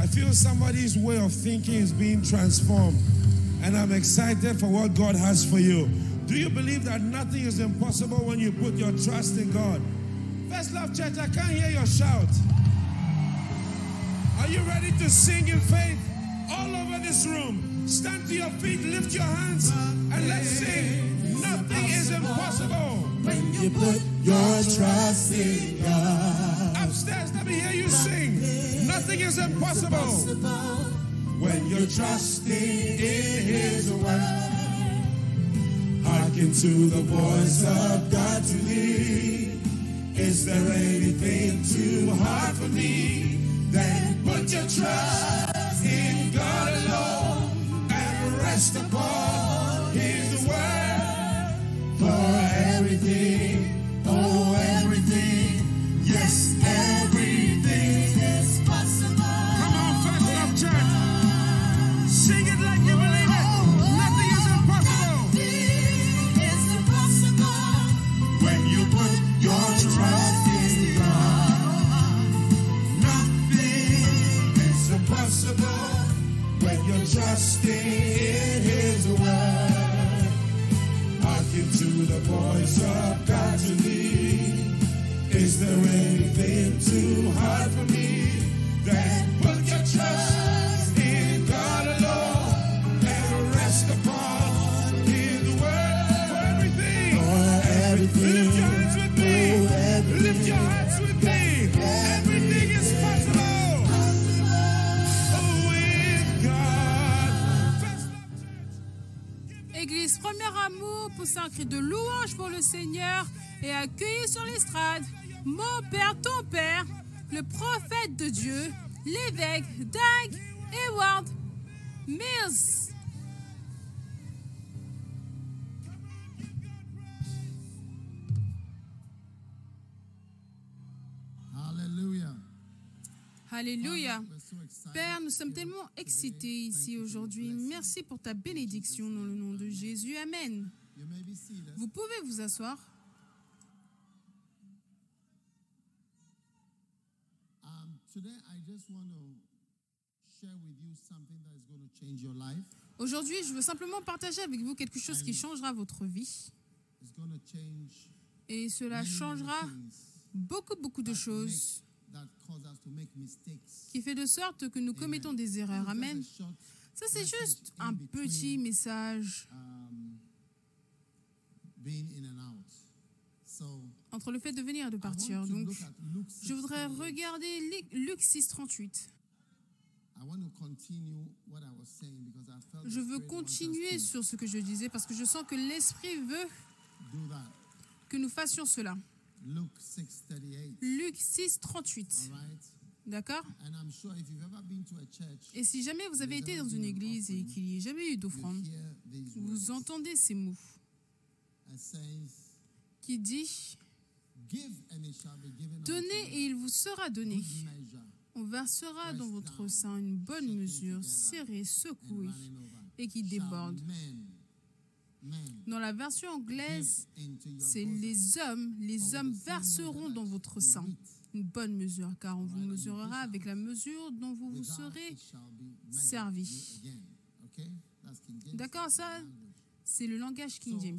I feel somebody's way of thinking is being transformed. And I'm excited for what God has for you. Do you believe that nothing is impossible when you put your trust in God? First Love Church, I can't hear your shout. Are you ready to sing in faith all over this room? Stand to your feet, lift your hands, and let's sing. Nothing is impossible. When you put your trust in God. Upstairs, let me hear you sing. Nothing is impossible. When you're trusting in His word. Hearken to the voice of God to thee. Is there anything too hard for me? Then put your trust in God alone and rest upon His word for everything. The voice of God to thee. Is there anything too hard for me? Poussez un cri de louange pour le Seigneur et accueillez sur l'estrade mon Père, ton Père, le prophète de Dieu, l'évêque Doug Eward Mills. Hallelujah. Alléluia. Excited. Père, nous sommes tellement excités ici aujourd'hui. Merci pour ta bénédiction dans le nom de Jésus. Amen. Vous pouvez vous asseoir. life. Aujourd'hui, je veux simplement partager avec vous quelque chose qui changera votre vie. Et cela changera beaucoup, beaucoup de choses qui fait de sorte que nous commettons des erreurs. Amen. Ça, c'est juste un petit message um, being in and out. So entre le fait de venir et de partir. Donc, je voudrais 6:38. regarder Luc- Luc 6, 38. I want to continue what I was saying because I felt the Je veux continuer to sur ce que je disais parce que je sens que l'Esprit veut que nous fassions cela. Luke 6:38. Luc 6, 38. All right? D'accord? Et si jamais vous avez été dans une église et qu'il n'y ait jamais eu d'offrande, vous entendez ces mots qui dit "Give and it shall be given unto Donnez et il vous sera donné. On versera dans votre sein une bonne mesure, serrée, secouée et qui déborde. Dans la version anglaise, c'est les hommes, les hommes verseront dans votre sein une bonne mesure, car on vous mesurera avec la mesure dont vous vous serez. servi. you again." Okay? That's King James D'accord, ça. C'est le langage King James.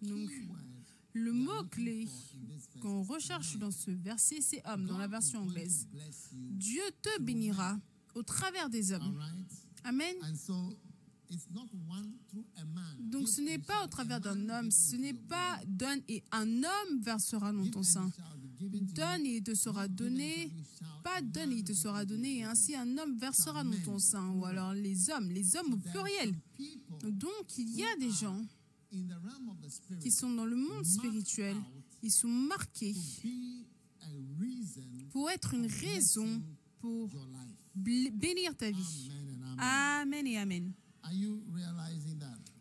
Donc, Le we are mot looking clé for in this verse qu'on recherche dans ce verset, c'est homme, dans la version anglaise. Dieu te bénira au travers des hommes. Amen. Donc ce n'est pas au travers d'un homme, ce n'est pas donne et un homme versera dans ton sein. Donne et il te sera donné, pas donne et il te sera donné, et ainsi un homme versera dans ton sein, ou alors les hommes, les hommes au pluriel. Donc il y a des gens qui sont dans le monde spirituel, ils sont marqués pour être une raison pour bénir ta vie. Amen et Amen.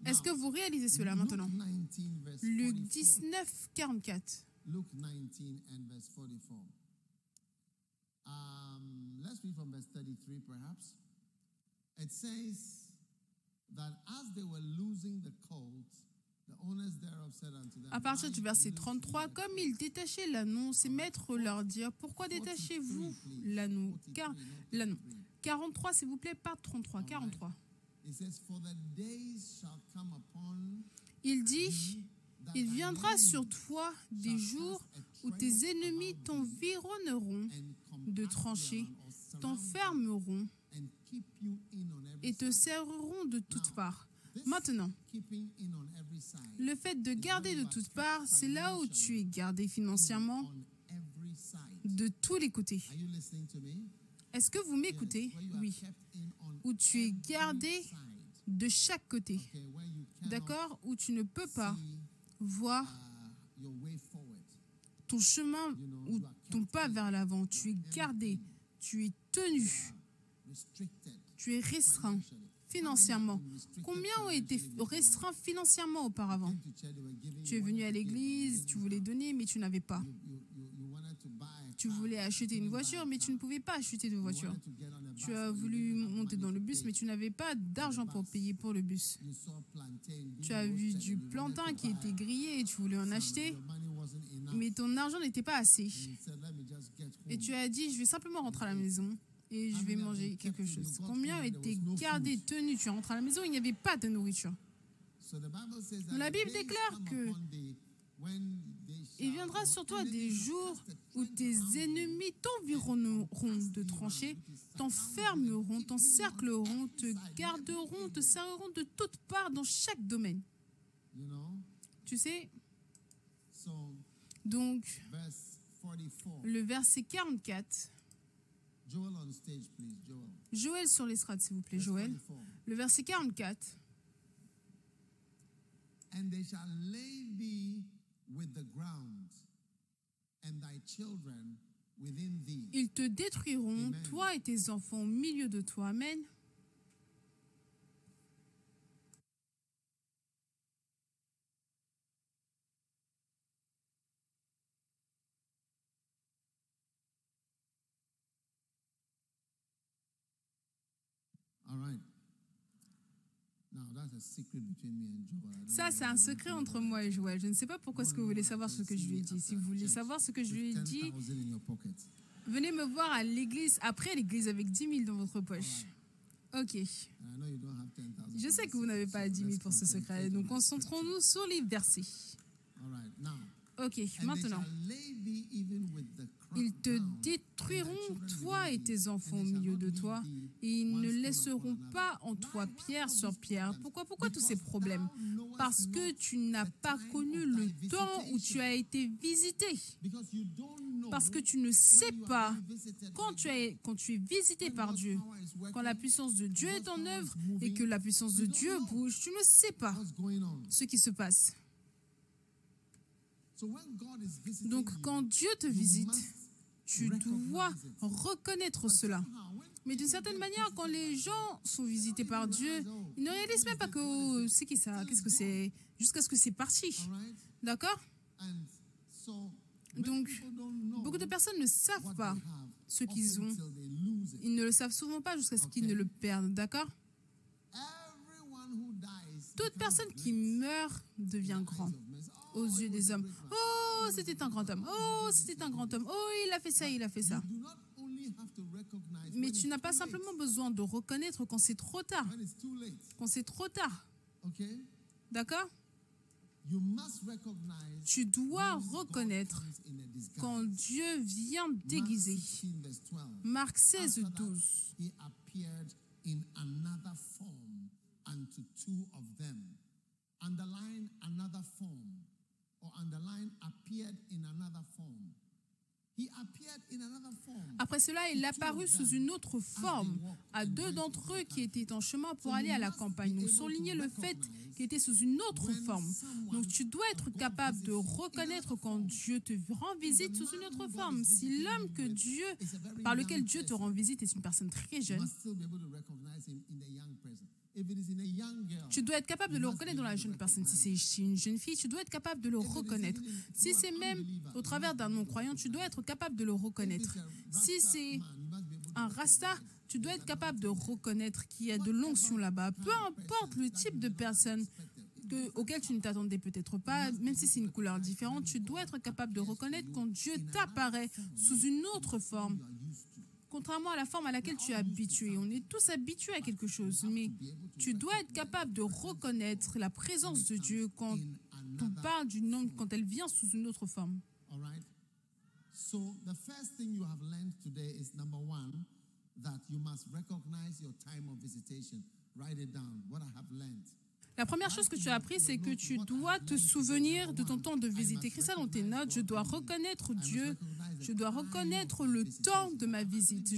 Est-ce que vous réalisez cela maintenant? 19 verse Luc 44. 19, 44. Luke 19 and verse 44. Um, let's read from verse 33, perhaps. It says that as they were losing the colt, the owners thereof said unto them, À partir "Why du verset lose ye 33, the comme colt?" ils détachaient l'anneau, ses maîtres leur dirent Pourquoi détachez-vous l'anneau? Car l'anneau. 43, s'il vous plaît, pas 33, 43. It says, For the days shall come upon Il dit Il viendra sur toi des jours où tes ennemis t'environneront de tranchées, t'enfermeront et te serreront de toutes parts. Maintenant, le fait de garder de toutes parts, c'est là où tu es gardé financièrement de tous les côtés. Est-ce que vous m'écoutez? Oui. Où tu es gardé de chaque côté. D'accord? Où tu ne peux pas voir ton chemin ou ton pas vers l'avant. Tu es gardé, tu es tenu, tu es restreint financièrement. Combien ont été restreints financièrement auparavant? Tu es venu à l'église, tu voulais donner, mais tu n'avais pas. you, you, you, you wanted to buy a Tu voulais acheter une voiture, mais tu ne pouvais pas acheter de voiture. Tu as voulu monter dans le bus, mais tu n'avais pas d'argent pour payer pour le bus. Tu as vu du plantain qui était grillé et tu voulais en acheter, mais ton argent n'était pas assez. You said, "Let me just get Et home." tu as dit, je vais simplement rentrer à la maison et je vais manger quelque chose. Combien a été gardé, tenu Tu rentres à la maison, il n'y avait pas de nourriture. La Bible déclare que Il viendra sur toi des jours où tes ennemis t'environneront de tranchées, t'enfermeront, t'encercleront, te garderont, te serreront de toutes parts dans chaque domaine. Tu sais, donc verse 44. le verset 44, Joel on stage, please. Joel. Joël sur l'estrade s'il vous plaît, Joël. 44. Le verset 44, With the ground, and thy children within thee. ils te détruiront, Amen. toi et tes enfants au milieu de toi. Amen. All right. Now that's a secret between me and Joel. I don't Ça, c'est un secret entre moi et Joël. Je ne sais pas pourquoi est-ce que vous voulez savoir ce que je lui ai dit. Si vous voulez savoir ce que je lui ai dit, 10,000 in your pocket. Venez me voir à l'église, après l'église, avec 10 000 dans votre poche. Ok. And I know you don't have 10,000. Je sais que vous n'avez pas 10 000 pour ce secret, donc concentrons-nous sur les versets. Ok, maintenant. Ils te détruiront, toi et tes enfants au milieu de toi, et ils ne laisseront pas en toi pierre sur pierre. Pourquoi, pourquoi tous ces problèmes? Parce que tu n'as pas connu le temps où tu as été visité. Parce que tu ne sais pas quand tu, es, quand tu es visité par Dieu, quand la puissance de Dieu est en œuvre et que la puissance de Dieu bouge, tu ne sais pas ce qui se passe. Donc quand Dieu te visite, tu dois reconnaître cela. Mais d'une certaine manière, quand les gens sont visités par Dieu, ils ne réalisent même pas que oh, c'est qui ça, qu'est-ce que c'est, jusqu'à ce que c'est parti. D'accord? Donc, beaucoup de personnes ne savent pas ce qu'ils ont. Ils ne le savent souvent pas jusqu'à ce qu'ils ne le perdent. D'accord? Everyone who dies Toute personne qui meurt devient grand. aux yeux des hommes. Oh, c'était un grand homme. Oh, c'était un grand homme. Oh, il a fait ça, il a fait ça. Mais tu n'as pas simplement besoin de reconnaître quand c'est trop tard. Quand c'est trop tard. D'accord? Tu dois reconnaître quand Dieu vient déguisé. 16 verse 12. Marc 16, After that, 12. he appeared in another form unto two of them. Underline another form, Après cela, il apparut sous une autre forme à deux d'entre eux qui étaient en chemin pour aller à la campagne. Donc, souligner le fait qu'il était sous une autre forme. Donc, tu dois être capable de reconnaître quand Dieu te rend visite sous une autre forme. Si l'homme que Dieu, par lequel Dieu te rend visite est une personne très jeune, tu dois être capable de le reconnaître dans la jeune personne. Si c'est chez une jeune fille, tu dois être capable de le reconnaître. Si c'est même au travers d'un non-croyant, tu dois être capable de le reconnaître. Si c'est un rasta, tu dois être capable de reconnaître qu'il y a de l'onction là-bas. Peu importe le type de personne que- auquel tu ne t'attendais peut-être pas, même si c'est une couleur différente, tu dois être capable de reconnaître quand Dieu t'apparaît sous une autre forme. Contrairement à la forme à laquelle tu es habitué, on est tous habitués à quelque chose, mais tu dois être capable de reconnaître la présence de Dieu quand on parle d'une homme, quand elle vient sous une autre forme. Write it down. What I have learned. La première chose que tu as appris, c'est que tu dois te souvenir de ton temps de visite. Écris ça dans tes notes. Je dois reconnaître Dieu. Je dois reconnaître le temps de ma visite.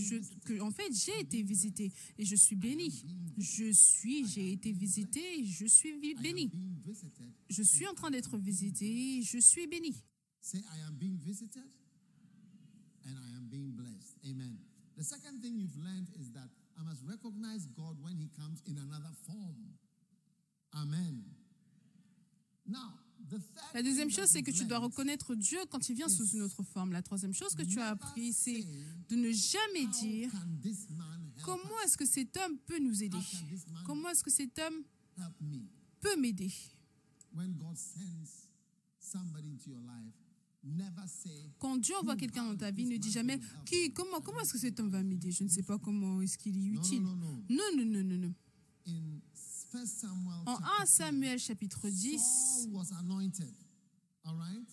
Que, en fait, j'ai été visité et je suis béni. Je suis, j'ai été visité et je suis béni. Je suis en train d'être visité et je suis béni. Amen. Amen. Now, the third La deuxième chose, c'est que tu dois reconnaître Dieu quand il vient sous une autre forme. La troisième chose que tu as appris, c'est de ne jamais dire comment est-ce que cet homme peut nous aider? Comment est-ce que cet homme peut m'aider? Quand Dieu envoie quelqu'un dans ta vie, ne dis jamais qui, comment, comment est-ce que cet homme va m'aider? Je ne sais pas comment est-ce qu'il est utile. no, no, no. Non, non, non, non, non. In 1 Samuel, En chapter 1 Samuel chapitre 10, Saul was anointed. All right?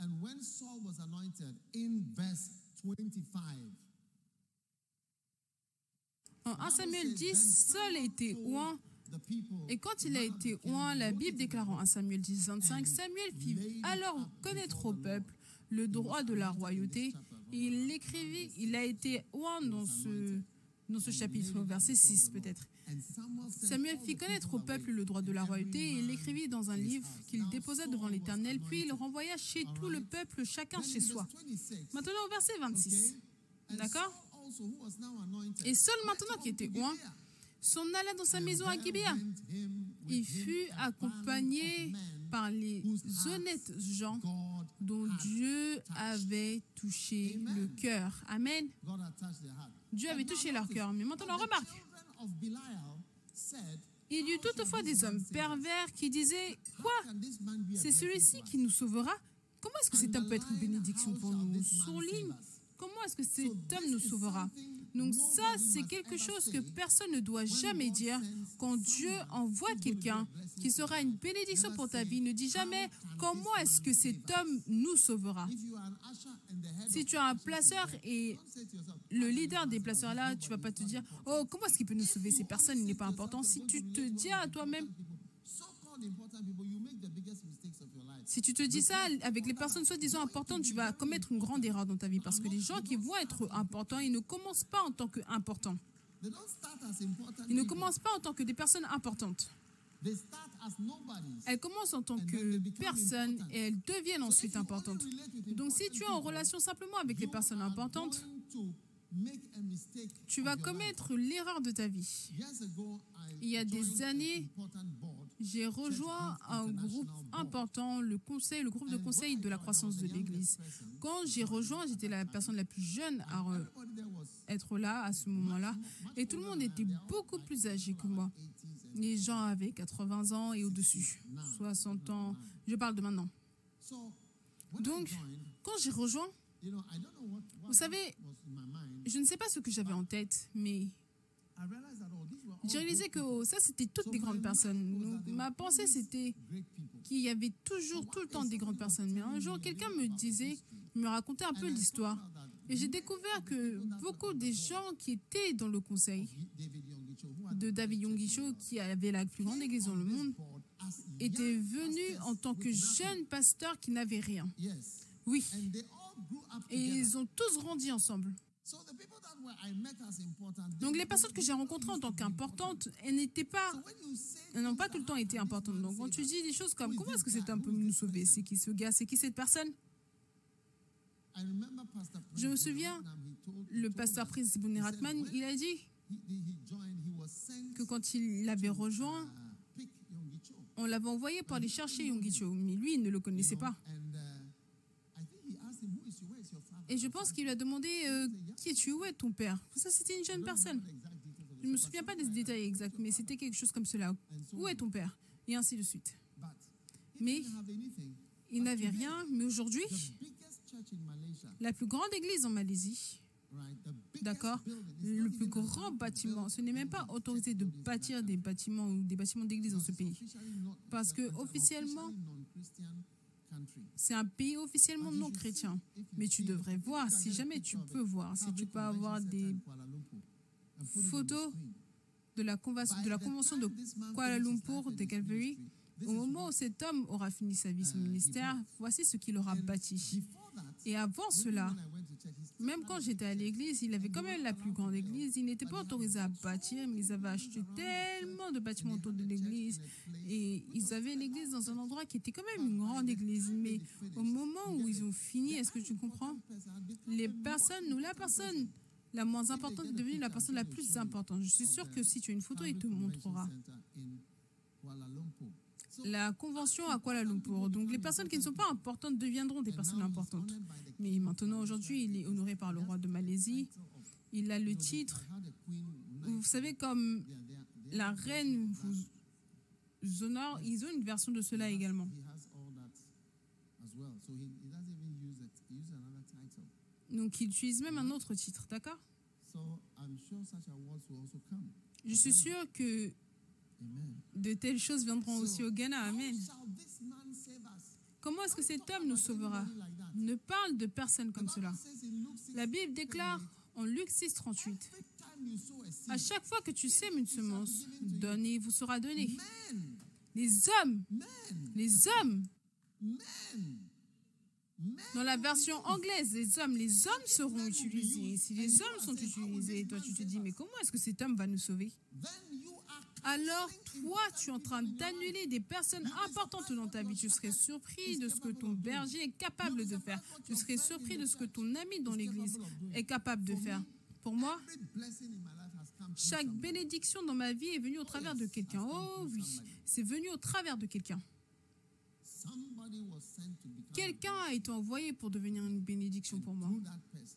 And when Saul was anointed, in verse 25, en 1 Samuel 10, Saul a été oint. Et quand il a été oint, la Bible déclare en 1 Samuel 10, 25, Samuel fit alors connaître au peuple le droit de la royauté. Et il l'écrivit, il a été oint dans ce, dans ce chapitre, verset 6 peut-être. Samuel fit connaître au peuple le droit de la royauté et l'écrivit dans un livre qu'il déposa devant l'Éternel, puis il renvoya chez tout le peuple, chacun chez soi. verse 26, Maintenant au verset 26. and D'accord Et Saul went maintenant qui était Gibeah. s'en alla dans sa maison à with Il fut accompagné par les honnêtes gens dont Dieu avait touché le cœur. Amen. Dieu avait touché leur cœur. Mais maintenant, remarque. Il y eut toutefois des hommes pervers qui disaient Quoi? C'est celui-ci qui nous sauvera? Comment est-ce que cet homme peut être une bénédiction pour nous? Souligne? Comment est-ce que cet homme nous sauvera? Donc ça, c'est quelque chose que personne ne doit jamais dire. Quand Dieu envoie quelqu'un qui sera une bénédiction pour ta vie, ne dis jamais comment est-ce que cet homme nous sauvera? Si tu es un placeur et le leader des placeurs là, tu vas pas te dire oh comment est-ce qu'il peut nous sauver? Ces personnes, il n'est pas important. Si tu te dis à toi-même, si tu te dis ça avec les personnes soi-disant importantes, tu vas commettre une grande erreur dans ta vie parce que les gens qui vont être importants, ils ne commencent pas en tant qu'importants. Ils ne commencent pas en tant que des personnes importantes. Elles commencent en tant que personnes et elles deviennent ensuite importantes. Donc si tu es en relation simplement avec les personnes importantes, tu vas commettre l'erreur de ta vie. Il y a des années. J'ai rejoint un groupe important, le conseil, le groupe de conseil de la croissance de l'Église. Quand j'ai rejoint, j'étais la personne la plus jeune à être là à ce moment-là, et tout le monde était beaucoup plus âgé que moi. 80s and Les gens avaient 80 ans et au-dessus, 60 ans. Je parle de maintenant. Donc, quand j'ai rejoint, you know, I don't know what, what vous savez, je ne sais pas ce que j'avais en tête, mais j'ai réalisé que ça, c'était toutes des grandes personnes. Ma pensée, c'était qu'il y avait toujours, tout le temps des grandes personnes. Mais un jour, quelqu'un me disait, me racontait un peu l'histoire. Et j'ai découvert que beaucoup des gens qui étaient dans le conseil David Yongicho, who had de David Yongisho, qui avait la plus grande église dans le monde, étaient venus pastors en tant que jeunes pasteurs qui n'avaient rien. Oui. And they all grew up Et ils ont tous grandi ensemble. Donc les personnes que j'ai rencontrées en tant qu'importantes, elles n'étaient pas, elles n'ont pas tout le temps été importantes. Donc quand tu dis des choses comme comment est-ce que cet homme peut nous sauver, c'est qui ce gars, c'est qui cette personne? Je me souviens, Le pasteur Prince Boniratman, il a dit que quand il l'avait rejoint, uh, Yongicho. on l'avait envoyé pour aller chercher Yongicho, mais lui, il ne le connaissait pas. And uh, I think he asked him, who is your, where is your father? Et je pense qu'il lui a demandé euh, Qui es-tu Où est ton père? Ça, c'était une jeune personne. Je ne me souviens pas des détails exacts, mais c'était quelque chose comme cela. Où est ton père? Et ainsi de suite. Mais il n'avait rien. Mais aujourd'hui, la plus grande église en Malaisie, d'accord Le plus grand bâtiment. Ce n'est même pas autorisé de bâtir des bâtiments ou des bâtiments d'église dans ce pays. Parce que officiellement. C'est un pays officiellement non chrétien. Mais tu devrais voir, si jamais tu peux voir, si tu peux avoir des photos de la, conva- de la convention de Kuala Lumpur, de Calvary, au moment où cet homme aura fini sa vie, son ministère, voici ce qu'il aura bâti. Et avant cela, même quand j'étais à l'église, il avait quand même la plus grande église. Il n'était pas autorisé à bâtir, mais ils avaient acheté tellement de bâtiments autour de l'église. Et ils avaient l'église dans un endroit qui était quand même une grande église. Mais au moment où ils ont fini, est-ce que tu comprends? Les personnes, ou la personne la moins importante est devenue la personne la plus importante. Je suis sûre que si tu as une photo, il te montrera. La convention à Kuala Lumpur. Donc les personnes qui ne sont pas importantes deviendront des personnes importantes. Mais maintenant, aujourd'hui, il est honoré par le roi de Malaisie. Il a le titre. Vous savez, comme la reine vous honore, ils ont une version de cela également. Donc il utilise même un autre titre, d'accord? Je suis sûre que de telles choses viendront aussi au Ghana. Amen. Comment est-ce que cet homme nous sauvera? Ne parle de personne comme cela. La Bible déclare en Luc 6, 38 À chaque fois que tu sèmes une semence, donnez, vous sera donné. Les hommes, les hommes, dans la version anglaise, les hommes, les hommes seront utilisés. Si les hommes sont utilisés, toi tu te dis, mais comment est-ce que cet homme va nous sauver? Alors toi, tu es en train d'annuler des personnes importantes dans ta vie. Tu serais surpris de ce que ton berger est capable de faire. Tu serais surpris de ce que ton ami dans l'église est capable de faire. Pour moi, chaque bénédiction dans ma vie est venue au travers de quelqu'un. Oh oui, c'est venu au travers de quelqu'un. Quelqu'un a été envoyé pour devenir une bénédiction pour moi.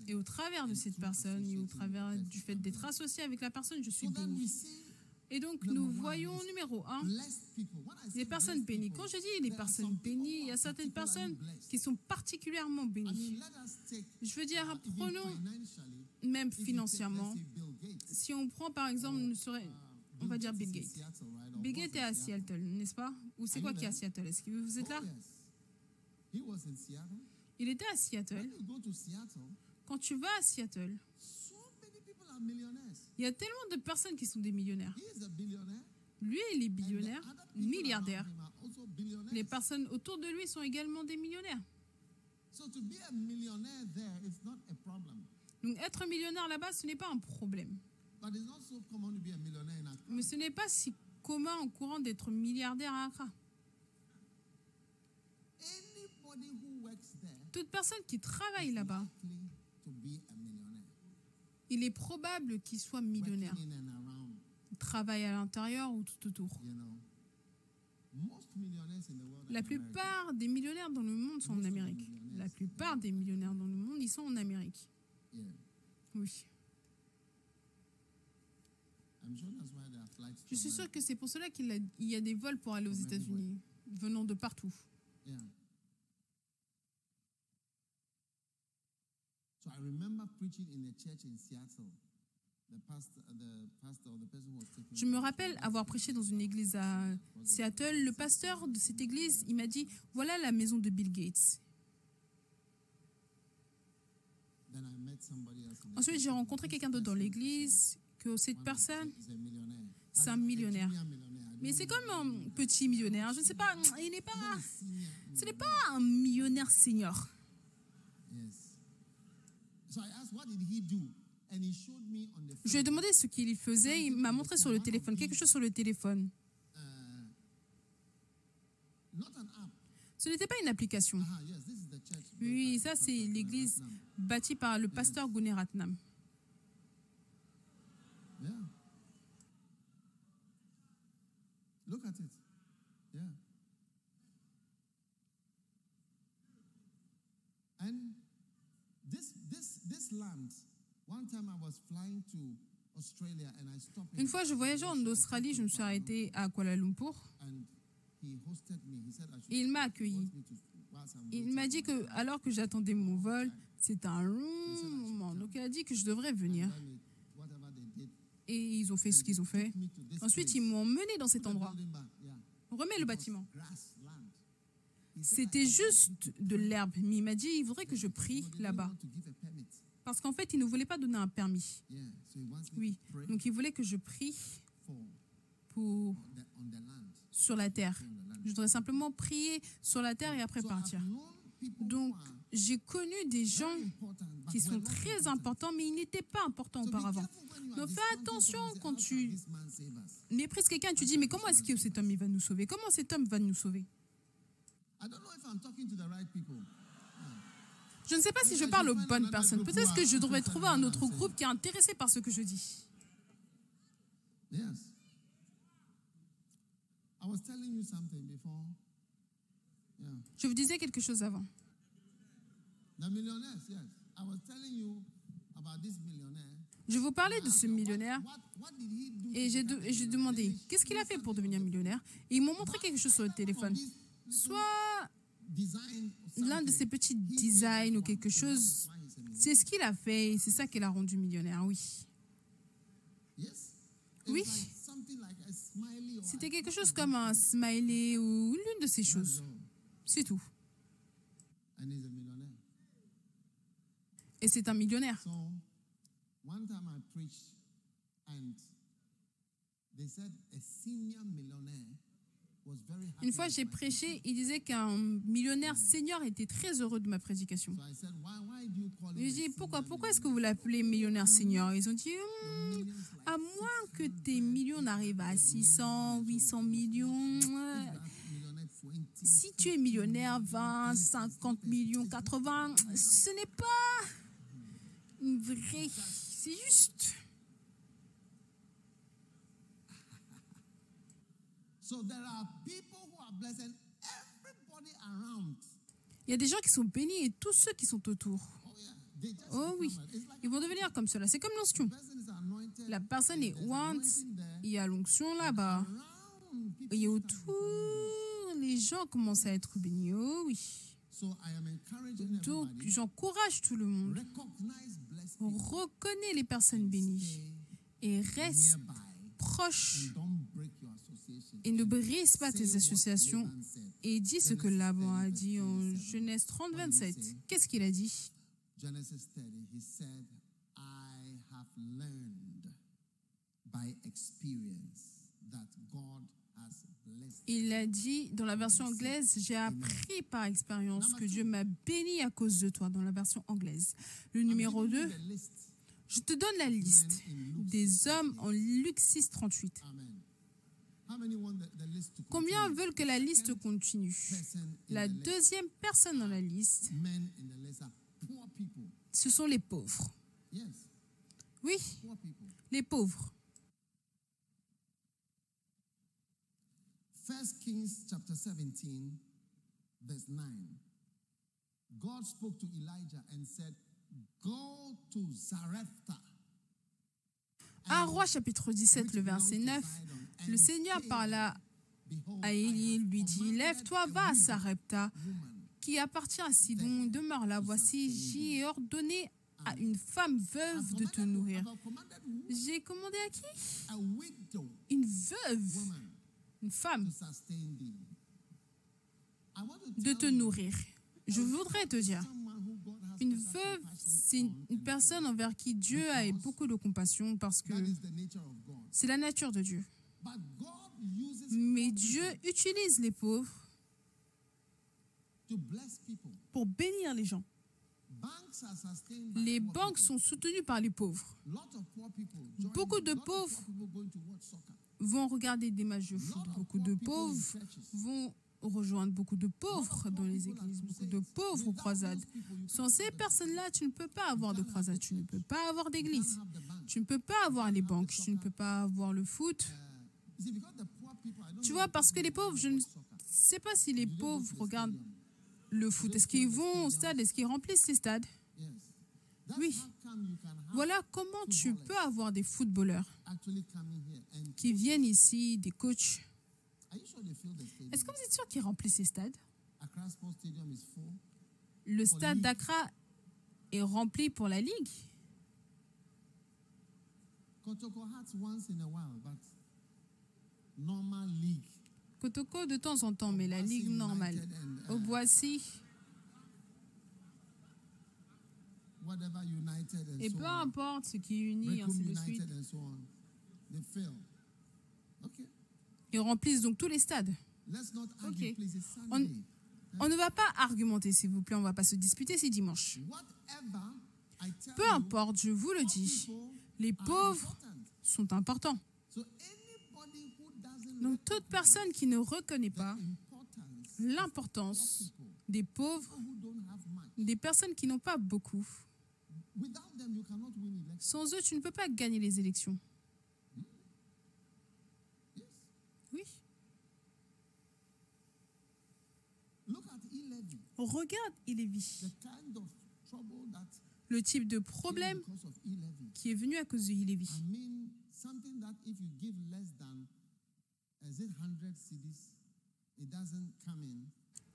Et au travers de cette personne et au travers du fait d'être associé avec la personne, je suis béni. Et donc, nous voyons numéro un, les personnes bénies. Quand je dis les personnes bénies, il y a certaines personnes qui sont particulièrement bénies. Je veux dire, uh, prenons financially, même financièrement, si on prend par exemple, serait, on va dire Bill Gates. Bill Gates est à Seattle. N'est-ce pas? Ou c'est quoi qui est à? Seattle? Est-ce que vous êtes Oh, là? yes. He was in Seattle. Il était à Seattle, Quand tu vas à Seattle, so many people are millionaires. Il y a tellement de personnes qui sont des millionnaires. Lui, il est billionnaire, milliardaire. Les personnes autour de lui sont également des millionnaires. So to be a millionaire there is not a problem. Donc être millionnaire là-bas, ce n'est pas un problème. But it's not so common to be a millionaire in Accra. Mais ce n'est pas si commun en courant d'être milliardaire à Accra. Toute personne qui travaille là-bas, likely to be a millionaire. Il est probable qu'il soit millionnaire. Il travaille à l'intérieur ou tout autour. La plupart des millionnaires dans le monde sont en Amérique. La plupart des millionnaires dans le monde, ils sont en Amérique. Oui. Je suis sûre que c'est pour cela qu'il y a des vols pour aller aux États-Unis, venant de partout. So I remember preaching in a church in Seattle. Je me rappelle avoir prêché dans une église à Seattle. Le pasteur de cette église, il m'a dit Voilà la maison de Bill Gates. Then I met somebody else in the Ensuite, j'ai rencontré quelqu'un d'autre dans l'église, que cette personne, He's a millionaire. c'est un millionnaire. Mais c'est comme un petit millionnaire. Je ne sais pas, il n'est pas. Senior Ce n'est pas un millionnaire senior. Je lui ai demandé ce qu'il faisait. Il m'a montré sur le téléphone, quelque chose sur le téléphone. uh. Ce n'était pas une application. Oui, ça c'est l'église bâtie par le pasteur Guneratnam. Look at it. Yeah. And this this this land, one time I was flying to Australia and I stopped in Une fois, je voyageais en Australie, je me suis arrêtée à Kuala Lumpur and he hosted me. He said I should et il m'a accueilli. Il m'a dit que alors que j'attendais mon vol, c'était un long moment. Donc il a dit que je devrais venir. Et ils ont fait ce qu'ils ont fait. Ensuite, ils m'ont emmené dans cet endroit. yeah. Remets le bâtiment. C'était juste de l'herbe. Mais il m'a dit, il faudrait que je prie là-bas. Parce qu'en fait, il ne voulait pas donner un permis. Oui. Donc il voulait que je prie pour, sur la terre. Je voudrais simplement prier sur la terre et après partir. Donc, j'ai connu des gens qui sont très important. importants, mais ils n'étaient pas importants auparavant. Donc fais attention quand "How tu can this man save us?" méprise quelqu'un tu dis mais comment est-ce que cet homme il va nous sauver? Comment cet homme va nous sauver? Je ne sais pas si je parle aux bonnes personnes. Peut-être que je devrais trouver un autre groupe qui est intéressé par ce que je dis. Yes. I was telling you something before. Yeah. Je vous disais quelque chose avant. The millionaires, yes. I was telling you about this millionaire. Je vous parlais de ce millionnaire et j'ai de- et demandé qu'est-ce qu'il a fait pour devenir millionnaire? Et ils m'ont montré quelque chose sur le téléphone. Soit l'un de ses petits designs ou quelque chose. C'est ce qu'il a fait et c'est ça qui l'a rendu millionnaire, oui. Yes? Oui. It's like something like a smiley or C'était quelque chose comme un smiley ou l'une de ces choses. C'est tout. Et c'est un millionnaire. Une fois, j'ai prêché, il disait qu'un millionnaire senior était très heureux de ma prédication. J'ai dit, pourquoi, pourquoi est-ce que vous l'appelez millionnaire senior? Ils ont dit, like à moins que tes millions n'arrivent à 600, 800 millions, euh, that millionaire 20. si tu es millionnaire 20, 50 millions, 80, ce n'est pas vrai. C'est juste. So there are people who are blessed and everybody around. Il y a des gens qui sont bénis et tous ceux qui sont autour. Oh Oh oui, ils vont devenir comme cela. C'est comme l'onction. La personne est there, il y a l'onction là-bas. Et autour, les gens commencent à être bénis. Oh oui. Donc, j'encourage tout le monde. Reconnais les personnes bénies et reste proche et ne brise pas tes associations et dis ce que Laban a dit en Genèse 30, 27. Qu'est-ce qu'il a dit? Genesis 30, he said, I have learned by experience that God has blessed. Il a dit dans la version anglaise, j'ai appris par expérience que Dieu m'a béni à cause de toi, dans la version anglaise. Le numéro I'm 2, giving you the list. je te donne la liste des hommes en Luc 6, 38. Combien veulent que la liste continue? La deuxième personne dans la liste, ce sont les pauvres. Oui, les pauvres. First Kings chapter 17, verse 9. God spoke to Elijah and said, Go to Zarephath. 1 Roi chapitre 17, le verset 9, le Seigneur parla à Élie, lui dit, Lève-toi, va à Sarepta, qui appartient à Sidon, demeure là. Voici, j'y ai ordonné à une femme veuve de te nourrir. J'ai commandé à qui? Une veuve, une femme, de te nourrir. Je voudrais te dire, une veuve, c'est une personne envers qui Dieu a beaucoup de compassion parce que c'est la nature de Dieu. Mais Dieu utilise les pauvres pour bénir les gens. Les banques sont soutenues par les pauvres. Beaucoup de pauvres vont regarder des matchs de foot. Beaucoup de pauvres vont rejoindre beaucoup de pauvres dans les églises, beaucoup de pauvres aux croisades. Sans ces personnes-là, tu ne peux pas avoir de croisade, tu ne peux pas avoir d'église, tu ne peux pas avoir les banques, tu ne peux pas avoir le foot. Don't Tu vois, parce que les pauvres, je ne sais pas si les pauvres regardent le foot. Est-ce qu'ils vont au stade? Est-ce qu'ils remplissent les stades? Oui. Voilà comment tu peux avoir des footballeurs qui viennent ici, des coachs. Est-ce que vous êtes sûr qu'il remplit ces stades Le stade d'Accra est rempli pour la Ligue. Kotoko de temps en temps, mais la Ligue normale. Au Boissy. Et peu importe ce qui unit, ainsi de suite. Ils remplissent donc tous les stades. Let's not argue, Ok. please. It's On-. On ne va pas argumenter, s'il vous plaît, on ne va pas se disputer, c'est dimanche. Peu importe, je vous le dis, les pauvres sont importants. Donc toute personne qui ne reconnaît pas importance l'importance des pauvres, des personnes qui n'ont pas beaucoup, sans eux, tu ne peux pas gagner les élections. Regarde il est vie. Le type de problème qui est venu à cause de Ilevi.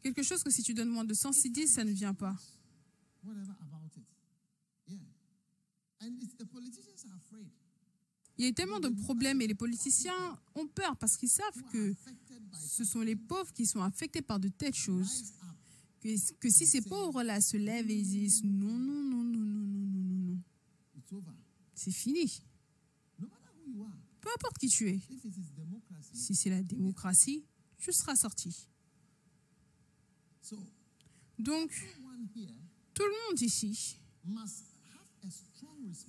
Quelque chose que si tu donnes moins de 100 CDs, ça ne vient pas. Il y a tellement de problèmes et les politiciens ont peur parce qu'ils savent que ce sont les pauvres qui sont affectés par de telles choses. Que, que si ces pauvres-là se lèvent et disent non, non, non, non, non, non, non, non, non, c'est fini. Peu importe qui tu es, si c'est la démocratie, tu seras sorti. so Donc, tout le monde ici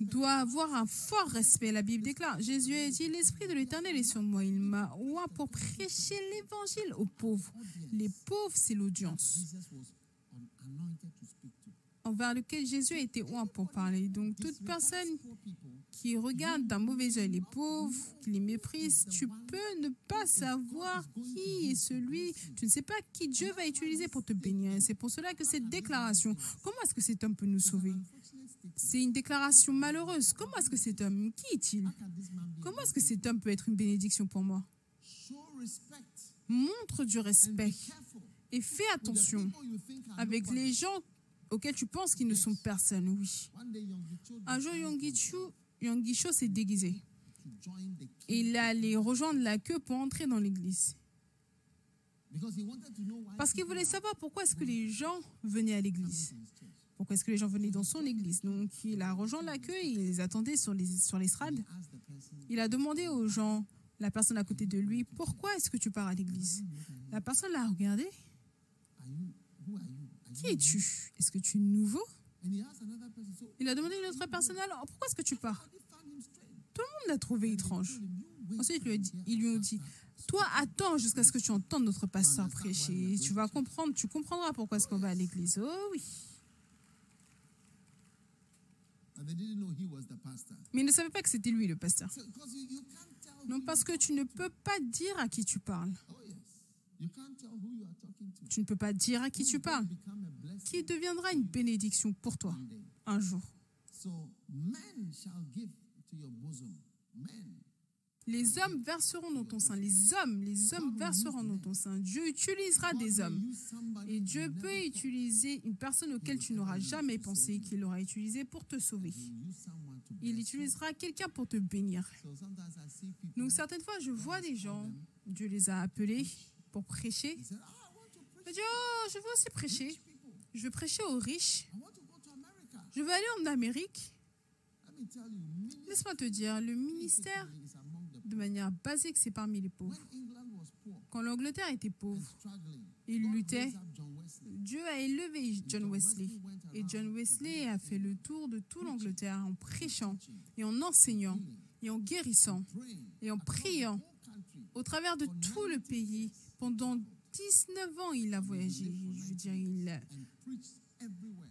doit avoir un fort respect. La Bible déclare, Jésus a dit, l'Esprit de l'Éternel est sur moi. Il m'a oint pour prêcher l'Évangile aux pauvres. Les pauvres, c'est l'audience envers lequel Jésus a été oint pour parler. Donc, toute personne qui regarde d'un mauvais œil les pauvres, qui les méprise, tu peux ne pas savoir qui est celui, tu ne sais pas qui Dieu va utiliser pour te bénir. C'est pour cela que cette déclaration, comment est-ce que cet homme peut nous sauver? C'est une déclaration malheureuse. Comment est-ce que cet homme, qui est-il? Comment est-ce que cet homme peut être une bénédiction pour moi? Montre du respect et fais attention avec les gens auxquels tu penses qu'ils ne sont personne, oui. Un jour, decided Yonggi Cho, Yonggi Cho s'est déguisé. Et il allé rejoindre la queue pour entrer dans l'église. Parce qu'il voulait savoir pourquoi est-ce que les gens venaient à l'église. Pourquoi est-ce que les gens venaient dans son église? Donc, il a rejoint la queue il les attendait sur les, sur l'estrade. Il a demandé aux gens, la personne à côté de lui, pourquoi est-ce que tu pars à l'église? La personne l'a regardé. Qui es-tu? Est-ce que tu es nouveau? Il a demandé à une autre personne, alors pourquoi est-ce que tu pars? Tout le monde l'a trouvé étrange. Told him, "You wait Ensuite, ils lui ont dit, toi attends jusqu'à ce que tu entendes notre pasteur prêcher. Tu vas comprendre, tu comprendras pourquoi est-ce qu'on va à l'église. Oh oui. And they didn't know he was the pastor. Mais il ne savait pas que c'était lui le pasteur. Non, parce que tu ne peux pas dire à qui tu parles. Oh. Tu ne peux pas dire à qui tu parles. Qui deviendra une bénédiction pour toi un jour. Les hommes verseront dans ton sein. Les hommes, les hommes verseront dans ton sein. Dieu utilisera des hommes. Et Dieu peut utiliser une personne auquel tu n'auras jamais pensé qu'il aura utilisé pour te sauver. Il utilisera quelqu'un pour te bénir. Donc certaines fois, je vois des gens, Dieu les a appelés pour prêcher. They say, "Ah, I want to Je dis, oh, je veux aussi prêcher. Je veux prêcher aux riches. I want to go to America." Je veux aller en Amérique. Laisse-moi te dire, le ministère, de manière basique, c'est parmi les pauvres. Quand l'Angleterre était pauvre, il luttait. Dieu a élevé John Wesley. Et John Wesley a fait le tour de tout l'Angleterre en prêchant et en enseignant et en guérissant et en priant au travers de tout le pays. Pendant 19 ans, il a voyagé. Je veux dire, il a-.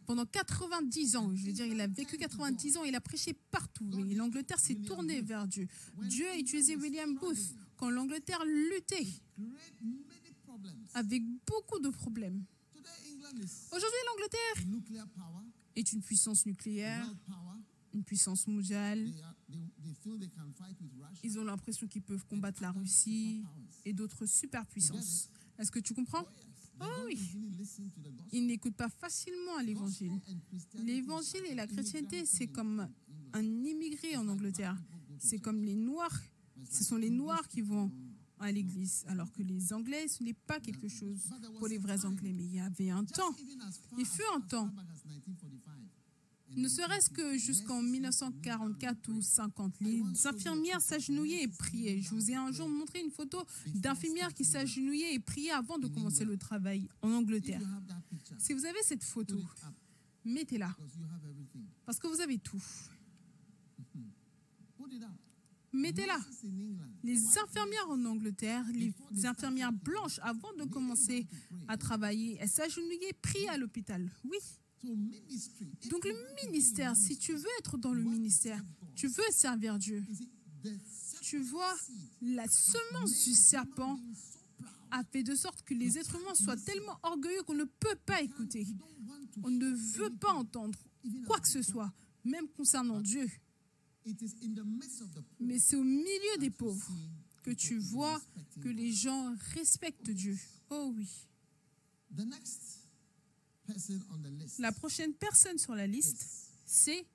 pendant 90 ans, je veux dire, il a vécu 90 ans, il a prêché partout. Et l'Angleterre s'est tournée vers Dieu. Dieu a utilisé William Booth quand l'Angleterre luttait avec beaucoup de problèmes. Today England is Aujourd'hui, l'Angleterre est une puissance nucléaire, une puissance mondiale. Ils ont l'impression qu'ils peuvent combattre la Russie et d'autres superpuissances. Est-ce que tu comprends? They Oh oui. Ils n'écoutent pas facilement à l'évangile. L'évangile et la chrétienté, c'est comme un immigré en Angleterre. C'est comme les Noirs. Ce sont les Noirs qui vont à l'église, alors que les Anglais, ce n'est pas quelque chose pour les vrais Anglais. Mais il y avait un temps, il fut un temps, far back as 1945 and ne serait-ce que jusqu'en 1944 ou 50, les infirmières s'agenouillaient et priaient. Je vous ai un jour montré une photo d'infirmières qui s'agenouillaient et priaient avant de commencer le travail en Angleterre. Si vous avez cette photo, mettez-la, parce que vous avez tout. Mettez-la. Les infirmières en Angleterre, les infirmières blanches, avant de commencer à travailler, elles s'agenouillaient, priaient à l'hôpital. Oui. Donc le ministère, in si tu veux être dans le ministère, tu veux servir Dieu. Tu vois, la semence du serpent a fait de sorte que les êtres humains soient tellement orgueilleux qu'on ne peut pas écouter. On ne veut pas entendre quoi que ce soit, même concernant Dieu. Mais c'est au milieu des pauvres que tu vois que les gens respectent Dieu. Oh oui. La prochaine personne sur la liste, is c'est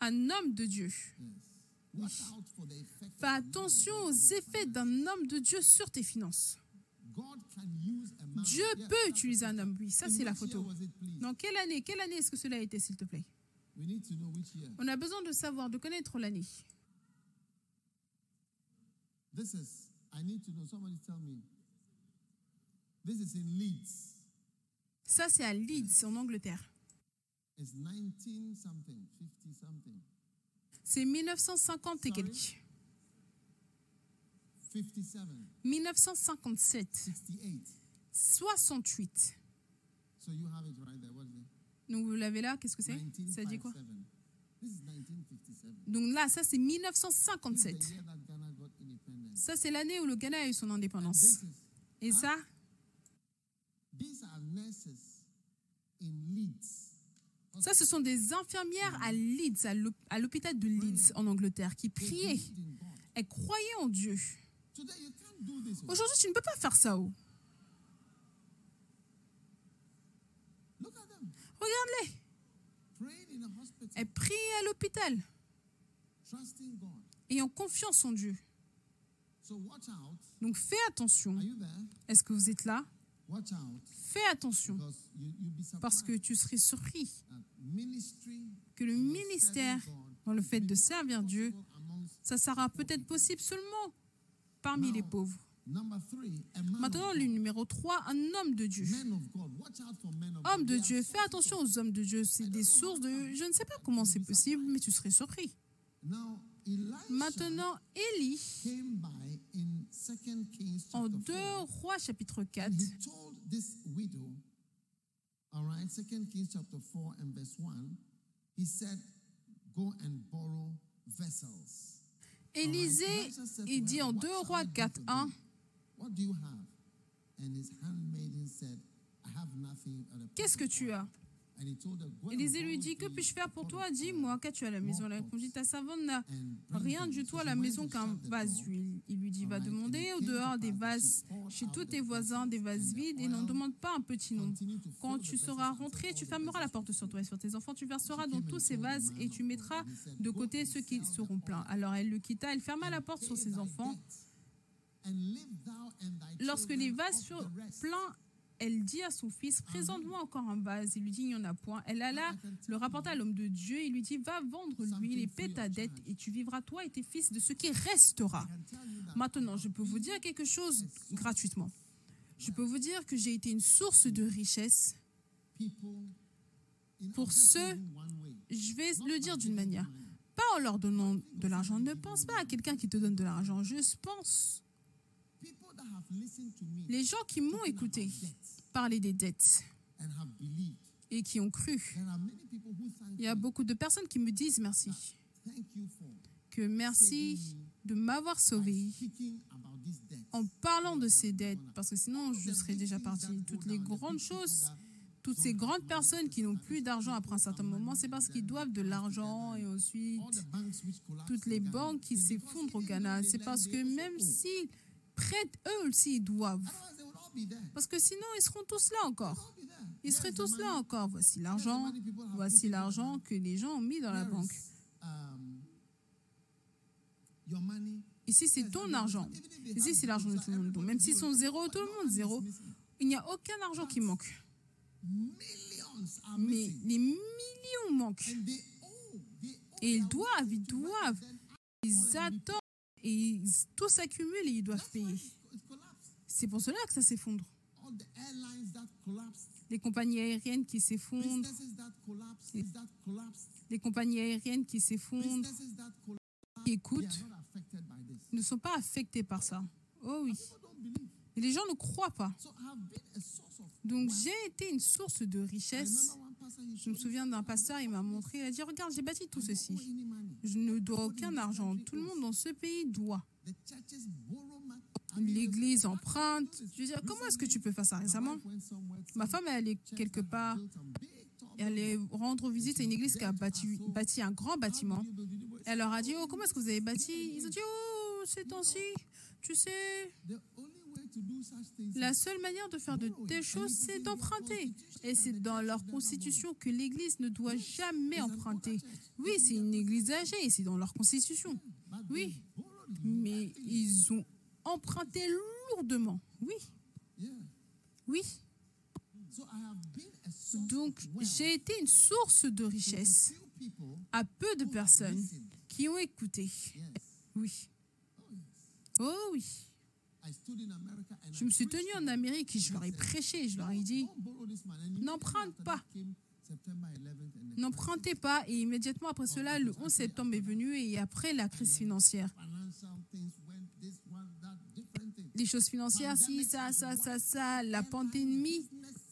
un homme de Dieu. Effect. Fais attention aux effets d'un homme de Dieu sur tes finances. Dieu peut utiliser un homme, oui, ça c'est la photo. Dans quelle année? Quelle année est-ce que cela a été, s'il te plaît? On a besoin de savoir, de connaître l'année. This is. I need to know. Somebody tell me. This is in Leeds. Ça, c'est à Leeds, en Angleterre. It's 19 something, 50 something, C'est 1950 et quelques. 57, 1957. 68. 68. So you have it right there. What is it? Donc vous l'avez là, qu'est-ce que c'est? Ça dit quoi? 1957. This is 1957. Donc là, ça c'est This is 1957. the year that Ghana got independence. Ça c'est l'année où le Ghana a eu son indépendance. Et ça, these are nurses in Leeds. Ça, ce sont des infirmières à Leeds, à l'hôp- à l'hôpital de Leeds en Angleterre, qui priaient. Elles croyaient en Dieu. Aujourd'hui, tu ne peux pas faire ça. oh. Regarde-les. Elles prient à l'hôpital, ayant confiance en Dieu. Donc fais attention. Est-ce que vous êtes là? Fais attention, parce que tu serais surpris que le ministère, dans le fait de servir Dieu, ça sera peut-être possible seulement parmi les pauvres. Maintenant, le numéro 3, un homme de Dieu. Homme de Dieu, fais attention aux hommes de Dieu. C'est des sources de... Je ne sais pas comment c'est possible, mais tu serais surpris. Maintenant, Élie, en chapter 2 4, Rois chapitre 4, and he told this widow, all right, 2 Kings chapter 4 and verse 1, he said, go and borrow vessels. Élisée, il dit en 2 Rois 4, 1, What do you have? And his handmaiden said, I have nothing. Qu'est-ce que tu as? Élisée lui dit, que puis-je faire pour toi? Dis-moi, qu'as-tu à la maison? Elle répondit, ta servante n'a rien du tout à la maison qu'un vase d'huile. Il lui dit, va demander au dehors des vases chez tous tes voisins, des vases vides, et n'en demande pas un petit nom. continued to Quand tu seras rentré, tu fermeras la porte sur toi et sur tes enfants, tu verseras dans tous ces vases et tu mettras de côté ceux qui seront pleins. Alors elle le quitta, elle ferma la porte sur ses enfants. Lorsque les vases furent pleins, elle dit à son fils, présente-moi encore un vase. Il lui dit, il n'y en a point. Elle alla le rapporta à l'homme de Dieu. Il lui dit, va vendre l'huile et paie ta dette et tu vivras toi et tes fils de ce qui restera. Maintenant, je peux vous dire quelque chose gratuitement. Je peux vous dire que j'ai été une source de richesse. Pour ceux-. Je vais le dire d'une manière. Pas en leur donnant de l'argent. Ne pense pas à quelqu'un qui te donne de l'argent. Juste pense. People that have listened to me Les gens qui m'ont écouté parler des dettes et qui ont cru. Il y a beaucoup de personnes qui me disent merci. Que merci de m'avoir sauvé en parlant de ces dettes. Parce que sinon, je serais déjà parti. Toutes les grandes choses, toutes ces grandes personnes qui n'ont plus d'argent après un certain moment, c'est parce qu'ils doivent de l'argent et ensuite toutes les banques qui s'effondrent au Ghana. C'est parce que même s'ils prêtent, eux aussi, ils doivent. There. Parce que sinon, ils seront tous là encore. Ils seraient tous là encore. Voici l'argent. Voici l'argent que les gens ont mis dans la banque. um, your money. Ici, c'est ton argent. Ici, c'est l'argent de tout le monde. Donc, même s'ils sont zéro, tout le monde zéro, il n'y a aucun argent qui manque. Mais les millions manquent. Et ils doivent, ils doivent. Ils attendent et ils- tout s'accumule et ils doivent payer. C'est pour cela que ça s'effondre. Les compagnies aériennes qui s'effondrent, collapsed, les compagnies aériennes qui s'effondrent, qui écoutent, ne sont pas affectés par ça. Oh oui. Et les gens ne croient pas. Donc j'ai été une source de richesse. Je me souviens d'un pasteur, il m'a montré, il a dit, regarde, j'ai bâti tout ceci. Je ne dois aucun argent. Tout le monde dans ce pays doit. L'église emprunte. Je veux dire, comment est-ce que tu peux faire ça récemment? Ma femme est allée quelque part et elle est rendre visite à une église qui a bâti, bâti un grand bâtiment. Elle leur a dit, oh, comment est-ce que vous avez bâti? Ils ont dit, oh, ces temps-ci, tu sais, La seule manière de faire de telles choses, c'est d'emprunter. Et c'est dans leur constitution que l'Église ne doit jamais emprunter. Oui, c'est une Église âgée et c'est dans leur constitution. Oui, mais ils ont emprunté lourdement. Oui, oui. Donc, j'ai été une source de richesse à peu de personnes qui ont écouté. Oui. Oh oui. Je me suis to en. Amérique et je leur ai prêché. Je leur ai dit, Don't borrow this money. And immediately N'emprunte after pas. that came September 11th and the n'empruntez pas. Et immédiatement après cela, le 11 septembre est venu et après la crise financière. Les choses financières, si, ça, ça, ça, ça, la pandémie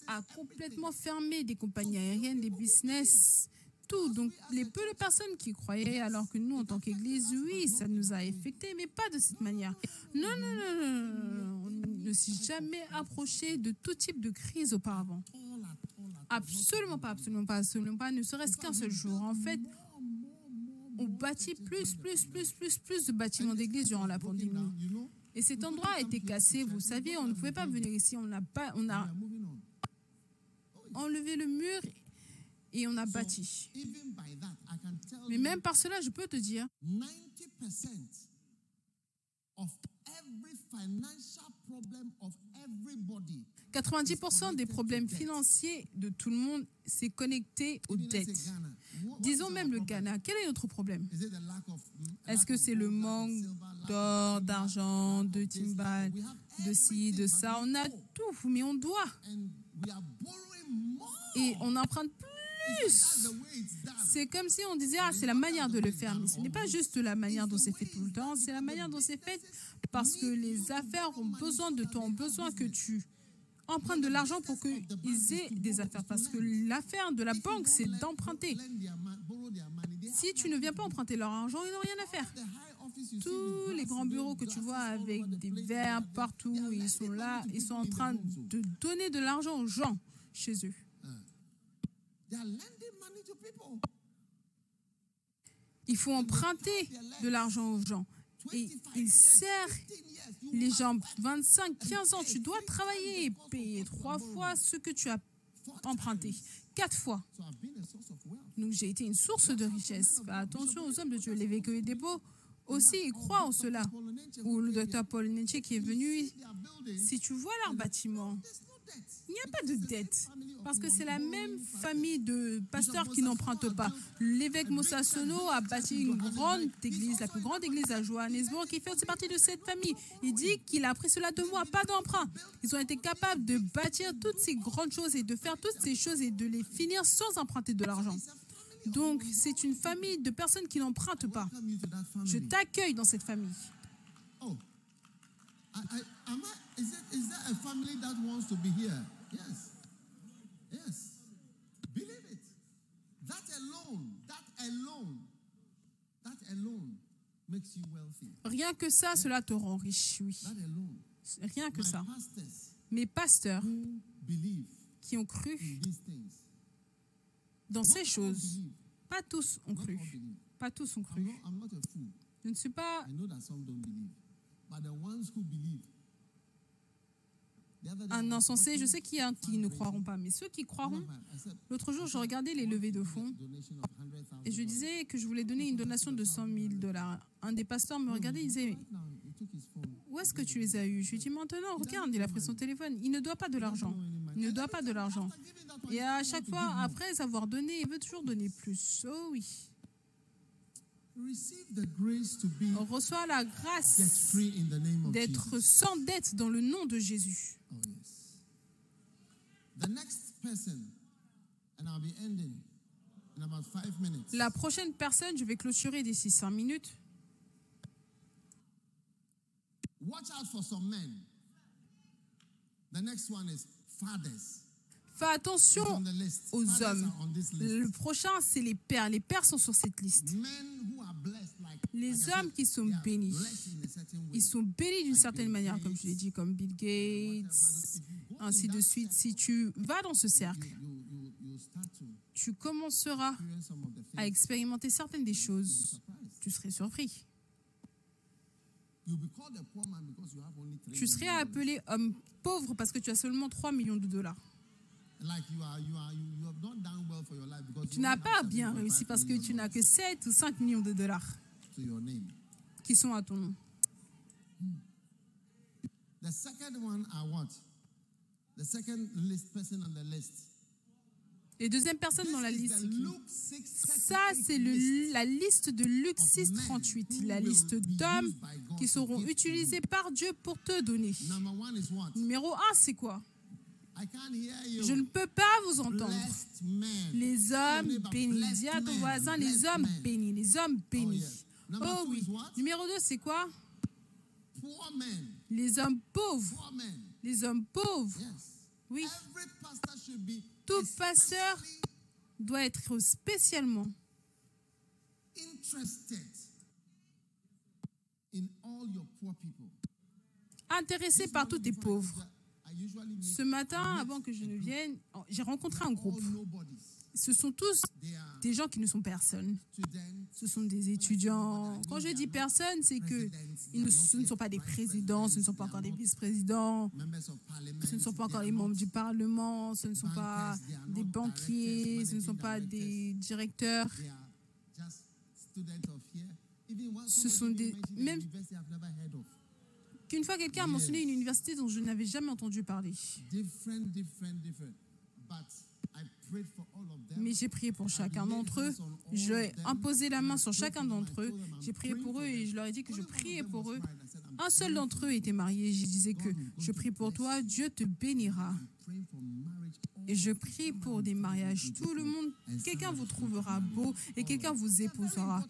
a complètement fermé des compagnies aériennes, des business, Donc, les peu de personnes qui croyaient, alors que nous, en tant qu'Église, oui, ça nous a affectés, mais pas de cette manière. Non, non, non, non, non, on ne s'est jamais approché de tout type de crise auparavant. Absolument pas, absolument pas, absolument pas, ne serait-ce qu'un seul jour. En fait, on bâtit plus, plus, plus, plus, plus de bâtiments d'église durant la pandémie. Et cet endroit a été cassé, vous saviez, on ne pouvait pas venir ici, on n'a pas, on a enlevé le mur et on a bâti. Mais même par cela, je peux te dire, 90% of every financial problem of everybody 90% des problèmes financiers de tout le monde, c'est connecté aux dettes. Disons is même le? Ghana. Quel est notre problème? Est-ce que c'est le manque d'or, d'argent, de timbal, we have de ci, de ça On a tout, mais on doit. Et on emprunte That's C'est comme si on disait, ah, c'est la manière de le faire. Mais ce n'est pas juste la manière dont c'est fait tout le temps, c'est la manière dont c'est fait parce que les affaires ont besoin de toi, ont besoin que tu empruntes de l'argent pour qu'ils aient des affaires. Parce que l'affaire de la banque, c'est d'emprunter. Si tu ne viens pas emprunter leur argent, ils n'ont rien à faire. Tous les grands bureaux que tu vois avec des verres partout, ils sont là, ils sont en train de donner de l'argent aux gens chez eux. They are lending money to people. Il faut emprunter de l'argent aux gens. Et il sert les gens 25, 15 ans. Tu dois travailler et payer trois fois ce que tu as emprunté. Quatre fois. Donc j'ai été une source de richesse. Fais attention aux hommes de Dieu. Des dépôts aussi, ils croient en cela. Ou le docteur Paul Nietzsche qui est venu. Si tu vois leur bâtiment. Il n'y a pas de dette. Parce que c'est la même famille de pasteurs qui n'empruntent pas. L'évêque Moussa Sono a bâti une grande église, la plus grande église à Johannesburg, qui fait aussi partie de cette famille. Il dit qu'il a appris cela de moi, pas d'emprunt. Ils ont été capables de bâtir toutes ces grandes choses et de faire toutes ces choses et de les finir sans emprunter de l'argent. Donc, c'est une famille de personnes qui n'empruntent pas. Je t'accueille dans cette famille. Family that wants to be here? Yes. Yes. Believe it. That alone, that alone, that alone makes you wealthy. Rien que ça, cela te rend riche, oui. That alone. Rien que My ça. pastors Mes pasteurs qui ont cru dans ces choses, pas tous ont cru. Pas tous ont cru. Je ne suis pas un insensé. Je sais qu'il y a qui ne croiront pas, mais ceux qui croiront, l'autre jour, je regardais les levées de fonds donation of 100,000 et je disais que je voulais donner une donation de 100 000 dollars. Un des pasteurs me regardait, il disait. Où est-ce que tu les as eus? Je lui dis Maintenant, regarde, il a pris son téléphone. Il ne doit pas de l'argent. Il ne doit pas de l'argent. Et à chaque fois, après avoir donné, il veut toujours donner plus. Oh oui. On reçoit la grâce d'être sans dette dans le nom de Jésus. Oh yes. The next person, and I'll be ending in about five minutes. La prochaine personne, je vais clôturer d'ici 5 minutes. Watch out for some men. The next one is fathers. Fais attention aux hommes. Le prochain, c'est les pères. Les pères sont sur cette liste. Men Les hommes qui sont bénis. Ils sont bénis d'une certaine manière, comme je l'ai dit, comme Bill Gates, ainsi de suite. Si tu vas dans ce cercle, tu commenceras à expérimenter certaines des choses. Tu serais surpris. Tu serais appelé homme pauvre parce que tu as seulement 3 millions de dollars. Tu n'as pas bien 7.5 réussi parce que tu n'as que dollars 7 ou 5 millions de dollars to your name. qui sont à ton nom. The second one are what? The second list person on the list. Et deuxième personne dans la liste, the c'est qui Luke 6, ça, c'est la liste de Luc 6, 38, la liste d'hommes qui seront utilisés par Dieu pour te donner. Number one is what? Numéro 1, c'est quoi? I can't hear you. Je ne peux pas vous entendre. Les hommes bénis. Dis à ton voisin, les hommes bénis. Les hommes bénis. Oh oui. Numéro 2, c'est quoi? Poor men. Les hommes pauvres. Les hommes pauvres. Oui. Every pastor should be Tout pasteur doit être spécialement intéressé par tous tes pauvres. Ce matin, avant que je ne vienne, j'ai rencontré un groupe. Ce sont tous des gens qui ne sont personne. Ce sont des étudiants. Quand je dis personne, c'est que ils ne, sont pas des présidents, ce ne sont pas encore des vice-présidents, ce ne sont pas encore les membres du Parlement, ce ne sont pas des banquiers, ce ne sont pas des directeurs. Ce sont des- même-. Qu'une fois quelqu'un a mentionné une université dont je n'avais jamais entendu parler. Mais j'ai prié pour chacun d'entre eux. J'ai imposé la main sur chacun d'entre eux. J'ai prié pour eux et je leur ai dit que je priais pour eux. Un seul d'entre eux était marié. Je disais que je prie pour toi, Dieu te bénira. Et je prie pour des mariages. Tout le monde, quelqu'un vous trouvera beau et quelqu'un vous épousera.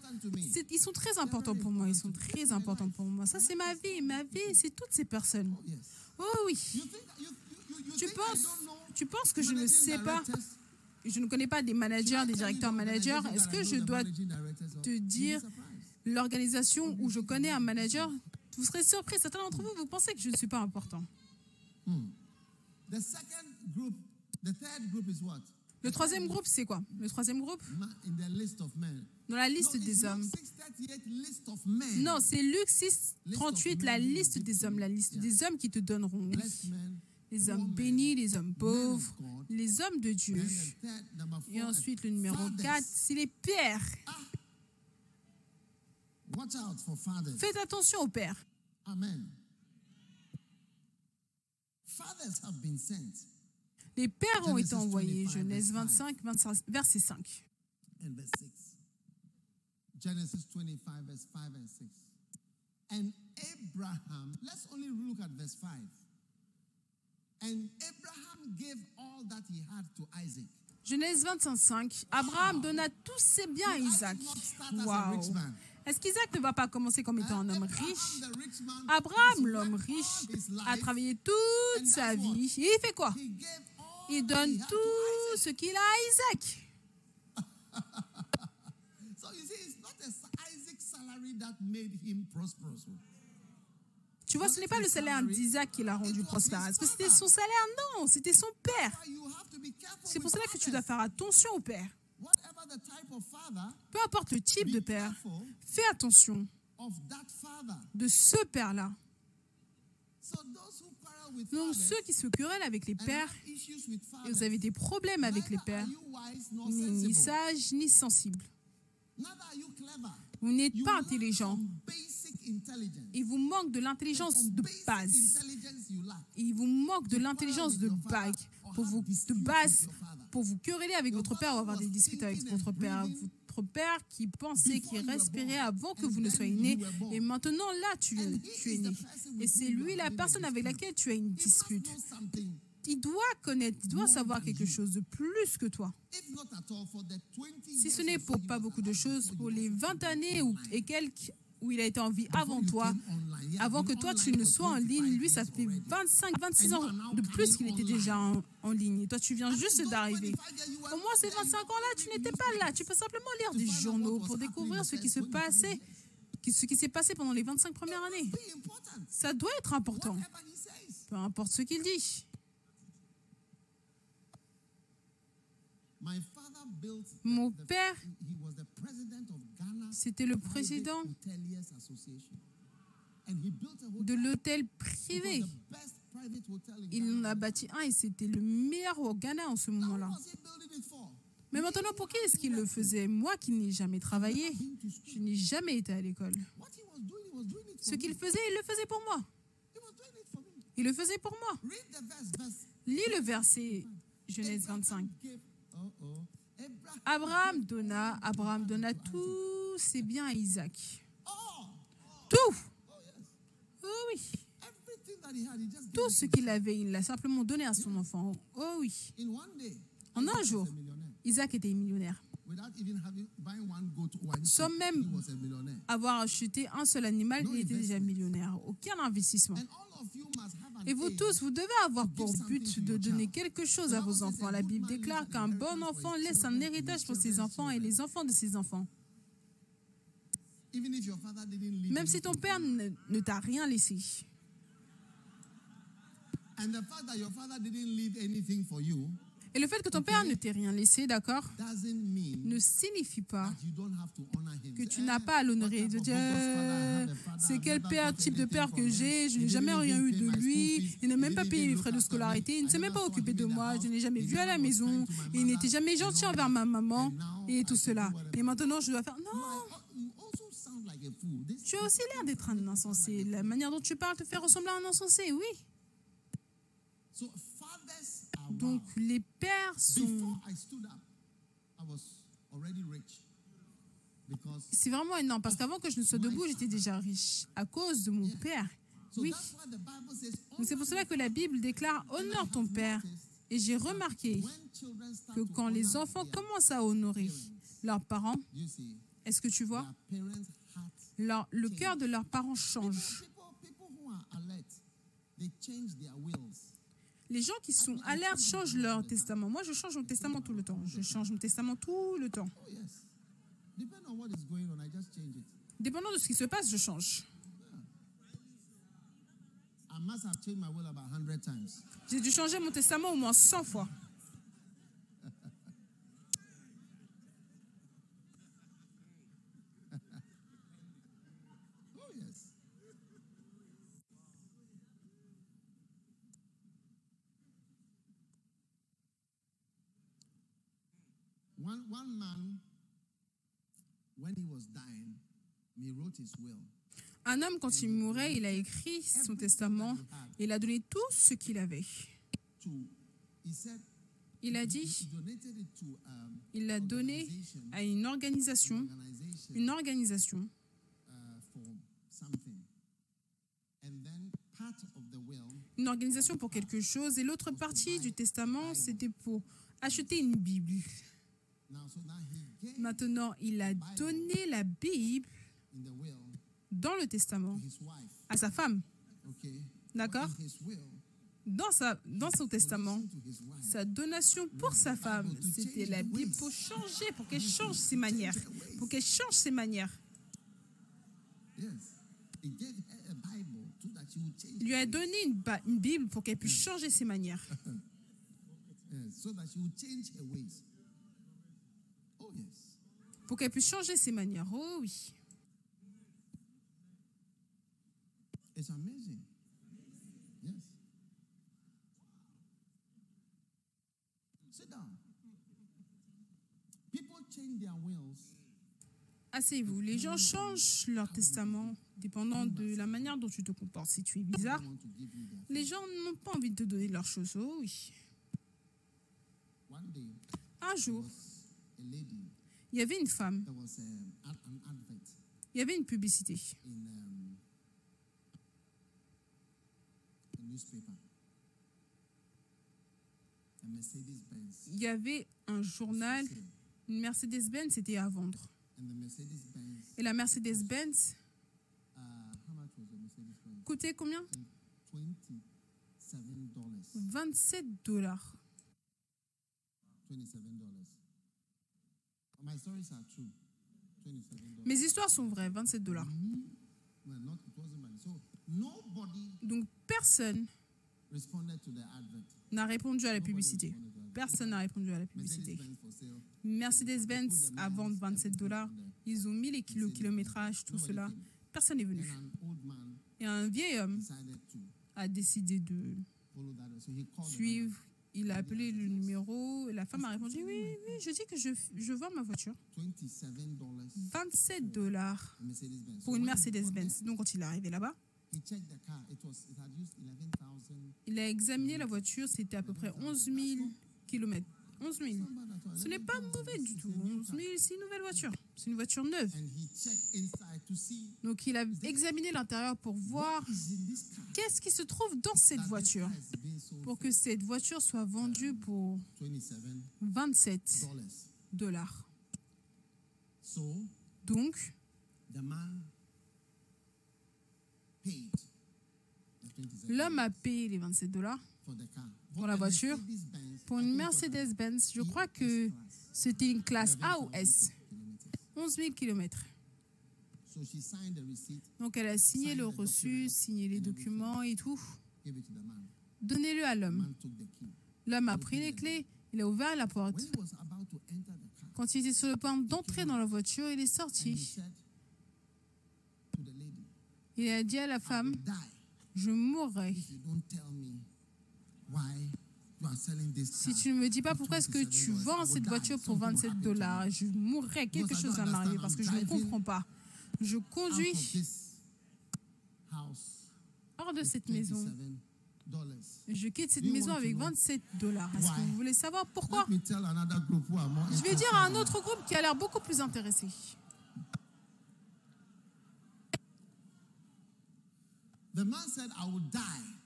Ils sont très importants pour moi. Ils sont très importants pour moi. Ça, c'est ma vie. Ma vie, c'est toutes ces personnes. Oh oui. Tu penses, tu penses que je ne sais pas? Je ne connais pas des managers, des directeurs managers. Est-ce que je dois te dire l'organisation où je connais un manager? Vous serez surpris. Certains d'entre vous, vous pensez que je ne suis pas important. The second group, the third group is what? Le troisième groupe, c'est quoi? Le troisième groupe? Dans la No, liste des hommes. 6:38, list of men. Non, c'est Luc 6, 38, la liste des hommes, la liste des hommes qui te donneront. oui. Les hommes bénis, les hommes pauvres, les hommes de Dieu. Et ensuite, le numéro fathers. 4, c'est les pères. Watch out for fathers. Faites attention aux pères. Amen. Fathers have been sent. Les pères ont été envoyés. 25, Genèse verse 25, 25, verset 5. and verse 6. Genesis 25, verse 5 and 6. And Abraham, let's only look at verse 5. And Abraham gave all that he had to Isaac. Genèse 25, 5. Abraham donna tous ses biens à Isaac. Waouh. Est-ce qu'Isaac ne va pas commencer comme étant un homme riche? Abraham, l'homme riche, a travaillé toute sa vie. Et il fait quoi? He gave all Il donne tout ce qu'il a à Isaac. Tu vois, ce n'est pas le salaire d'Isaac qui l'a rendu prospère. Est-ce que c'était son salaire? Non, c'était son père. C'est pour cela que tu dois faire attention au père. Peu importe le type de père, fais attention de ce père-là. Donc ceux qui se querellent avec les pères, et vous avez des problèmes avec les pères, ni, ni sages ni sensibles. Vous n'êtes pas intelligent. Il vous manque de l'intelligence de base. Il vous manque de l'intelligence de base pour vous, de base pour vous quereller avec votre père ou avoir des disputes avec votre père. Votre père qui pensait, qui respirait avant que vous ne soyez né. Et maintenant, là, tu, tu es né. Et c'est lui la personne avec laquelle tu as une dispute. Il doit connaître, il doit savoir quelque chose de plus que toi. If not at all, for the 20 Si ce n'est pour pas beaucoup de choses, pour les also 20 came années ou, et quelques où il a été en vie avant toi, avant que toi tu ne sois en 25 ligne, lui ça fait already. 25, 26 ans de plus qu'il était déjà en, en ligne. Et toi tu viens juste d'arriver. 25 years, you were Au moins ces not there. 25 ans-là, tu n'étais pas là. Tu peux simplement lire des journaux pour découvrir ce qui se passait, ce qui s'est passé pendant les 25 premières années. Ça doit être important, peu importe ce qu'il dit. Mon père, c'était le président de l'hôtel privé. Il en a bâti un et c'était le meilleur au Ghana en ce moment-là. Mais maintenant, pour qui est-ce qu'il le faisait? Moi qui n'ai jamais travaillé, je n'ai jamais été à l'école. Ce qu'il faisait, il le faisait pour moi. Il le faisait pour moi. Lis le verset Genèse 25. Abraham, donna, Abraham donna tous ses biens à Isaac. Tout oh oui Tout ce qu'il avait, il l'a simplement donné à son enfant. Oh oui En un jour. Isaac était millionnaire. Sans même avoir acheté un seul animal, il était déjà millionnaire. Aucun investissement. Et vous tous, vous devez avoir pour but de donner quelque chose à vos enfants. La Bible déclare qu'un bon enfant laisse un héritage pour ses enfants et les enfants de ses enfants. Even if your father didn't leave Même si ton père ne, ne t'a rien laissé. Et le fait que ton père ne t'ait rien laissé, d'accord, doesn't mean ne signifie pas that you don't have to honor him. que tu n'as pas à l'honorer. De dire, c'est quel père, type de père que j'ai, je n'ai jamais rien eu de lui, il n'a même pas payé mes frais de scolarité, il ne s'est même pas occupé de moi, je n'ai jamais vu à la maison, il n'était jamais gentil envers ma maman, et tout cela. Et maintenant, je dois faire, non, tu as aussi l'air d'être un insensé. La manière dont tu parles te fait ressembler à un insensé, oui. Donc, les pères sont... C'est vraiment énorme, parce qu'avant que je ne sois debout, j'étais déjà riche, à cause de mon père. Oui. Donc c'est pour cela que la Bible déclare honore ton père. Et j'ai remarqué que quand les enfants commencent à honorer leurs parents, est-ce que tu vois, leur- le cœur de leurs parents change. Les gens qui sont alertes changent leur testament. Moi, je change mon testament tout le temps. Je change mon testament tout le temps. Oh. Dépendant de ce qui se passe, je change. I must have changed my will about 100 times. J'ai dû changer mon testament au moins 100 fois. Oh yes. One, one man, when he was dying, he wrote his will. Un homme, quand il mourait, il a écrit son testament. et Il a donné tout ce qu'il avait. Il a dit, um, il l'a donné à une organisation, une organisation uh, une organisation pour quelque chose et l'autre partie du testament, c'était pour acheter une Bible. Maintenant, il a donné la Bible dans le testament à sa femme. D'accord? Dans, sa, dans son testament, sa donation pour sa femme, c'était la Bible pour changer, pour qu'elle change ses manières. Pour qu'elle change ses manières. Il lui a donné une, une Bible pour qu'elle puisse changer ses manières. <laughs> Yes, so that she would change her ways. Oh yes. Pour qu'elle puisse changer ses manières. Oh oui. It's amazing. Yes. Sit down. People change their wills Asseyez-vous. Les gens changent leur testament dépendant de la manière dont tu te comportes. Si tu es bizarre, les gens n'ont pas envie de te donner leurs choses. Oh oui. One day, Un jour, il y avait une femme, um, il y avait une publicité. Um, il y avait un journal, une Mercedes-Benz, c'était à vendre. Et la Mercedes-Benz uh, coûtait combien? $27 dollars. 27 dollars. 27 dollars. My stories are true. 27 dollars. Mes histoires sont vraies, 27 dollars. Nobody Donc personne n'a répondu à la publicité. Personne n'a répondu à la publicité. Mercedes-Benz à vendre 27 dollars. Ils ont mis les kilo kilométrage, tout cela. Personne n'est venu. Et un vieil homme a décidé de suivre. Il a appelé le numéro. Et la femme a répondu Oui, oui, je dis que je, je vends ma voiture. man. 27 dollars 27 dollars Mercedes Benz. pour une Mercedes-Benz. Donc quand il est arrivé là-bas, He checked the car. It was it had used 11,000. il a examiné la voiture. C'était à peu près 11 000 kilomètres. 11 000. Ce n'est pas mauvais du tout. 11 000, c'est une nouvelle voiture. C'est une voiture neuve. Donc il a examiné l'intérieur pour voir qu'est-ce qui se trouve dans cette voiture pour que cette voiture soit vendue pour 27 27 dollars. Donc the man paid the 27 l'homme a payé les 27 dollars. Pour la voiture. Pour une Mercedes-Benz, je crois que c'était une classe A ou 11,000 S. kilometers. 11 000 kilomètres. So she signed the receipt, Donc elle a signé le reçu, signé les documents et tout. Donnez-le à l'homme. L'homme a pris les clés, il a ouvert la porte. Quand il était sur le point d'entrer dans la voiture, il est sorti. Il a dit à la femme, je mourrai. Si tu ne me dis pas pourquoi est-ce que tu vends cette voiture pour 27 dollars, je mourrai, quelque chose va m'arriver parce que je ne comprends pas. Je conduis hors de cette maison. 27 dollars. Je quitte cette maison avec know 27 dollars. Est-ce que vous voulez savoir pourquoi? Je vais dire à un autre groupe qui a l'air beaucoup plus intéressé. The man said, I will die.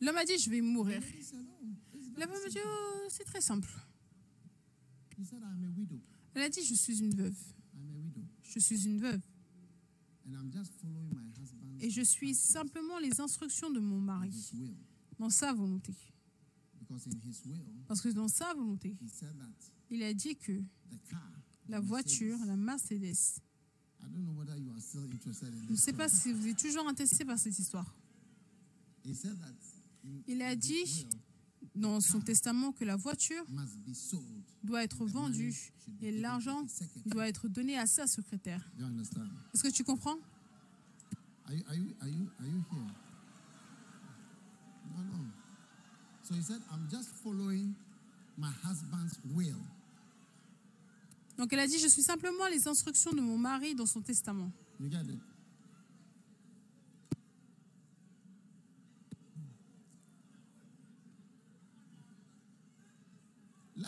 L'homme a dit, je vais mourir. La femme a dit, oh, c'est très simple. Elle a dit, je suis une veuve. Je suis une veuve. Et je suis simplement les instructions de mon mari, dans sa volonté. Parce que dans sa volonté, il a dit que la voiture, la Mercedes, I don't know whether you are still interested in je ne sais pas si vous êtes toujours intéressé par cette histoire. Il a dit dans son testament que la voiture doit être vendue et l'argent doit être donné à sa secrétaire. Est-ce que tu comprends? Donc elle a dit, je suis simplement les instructions de mon mari dans son testament. You get it? Let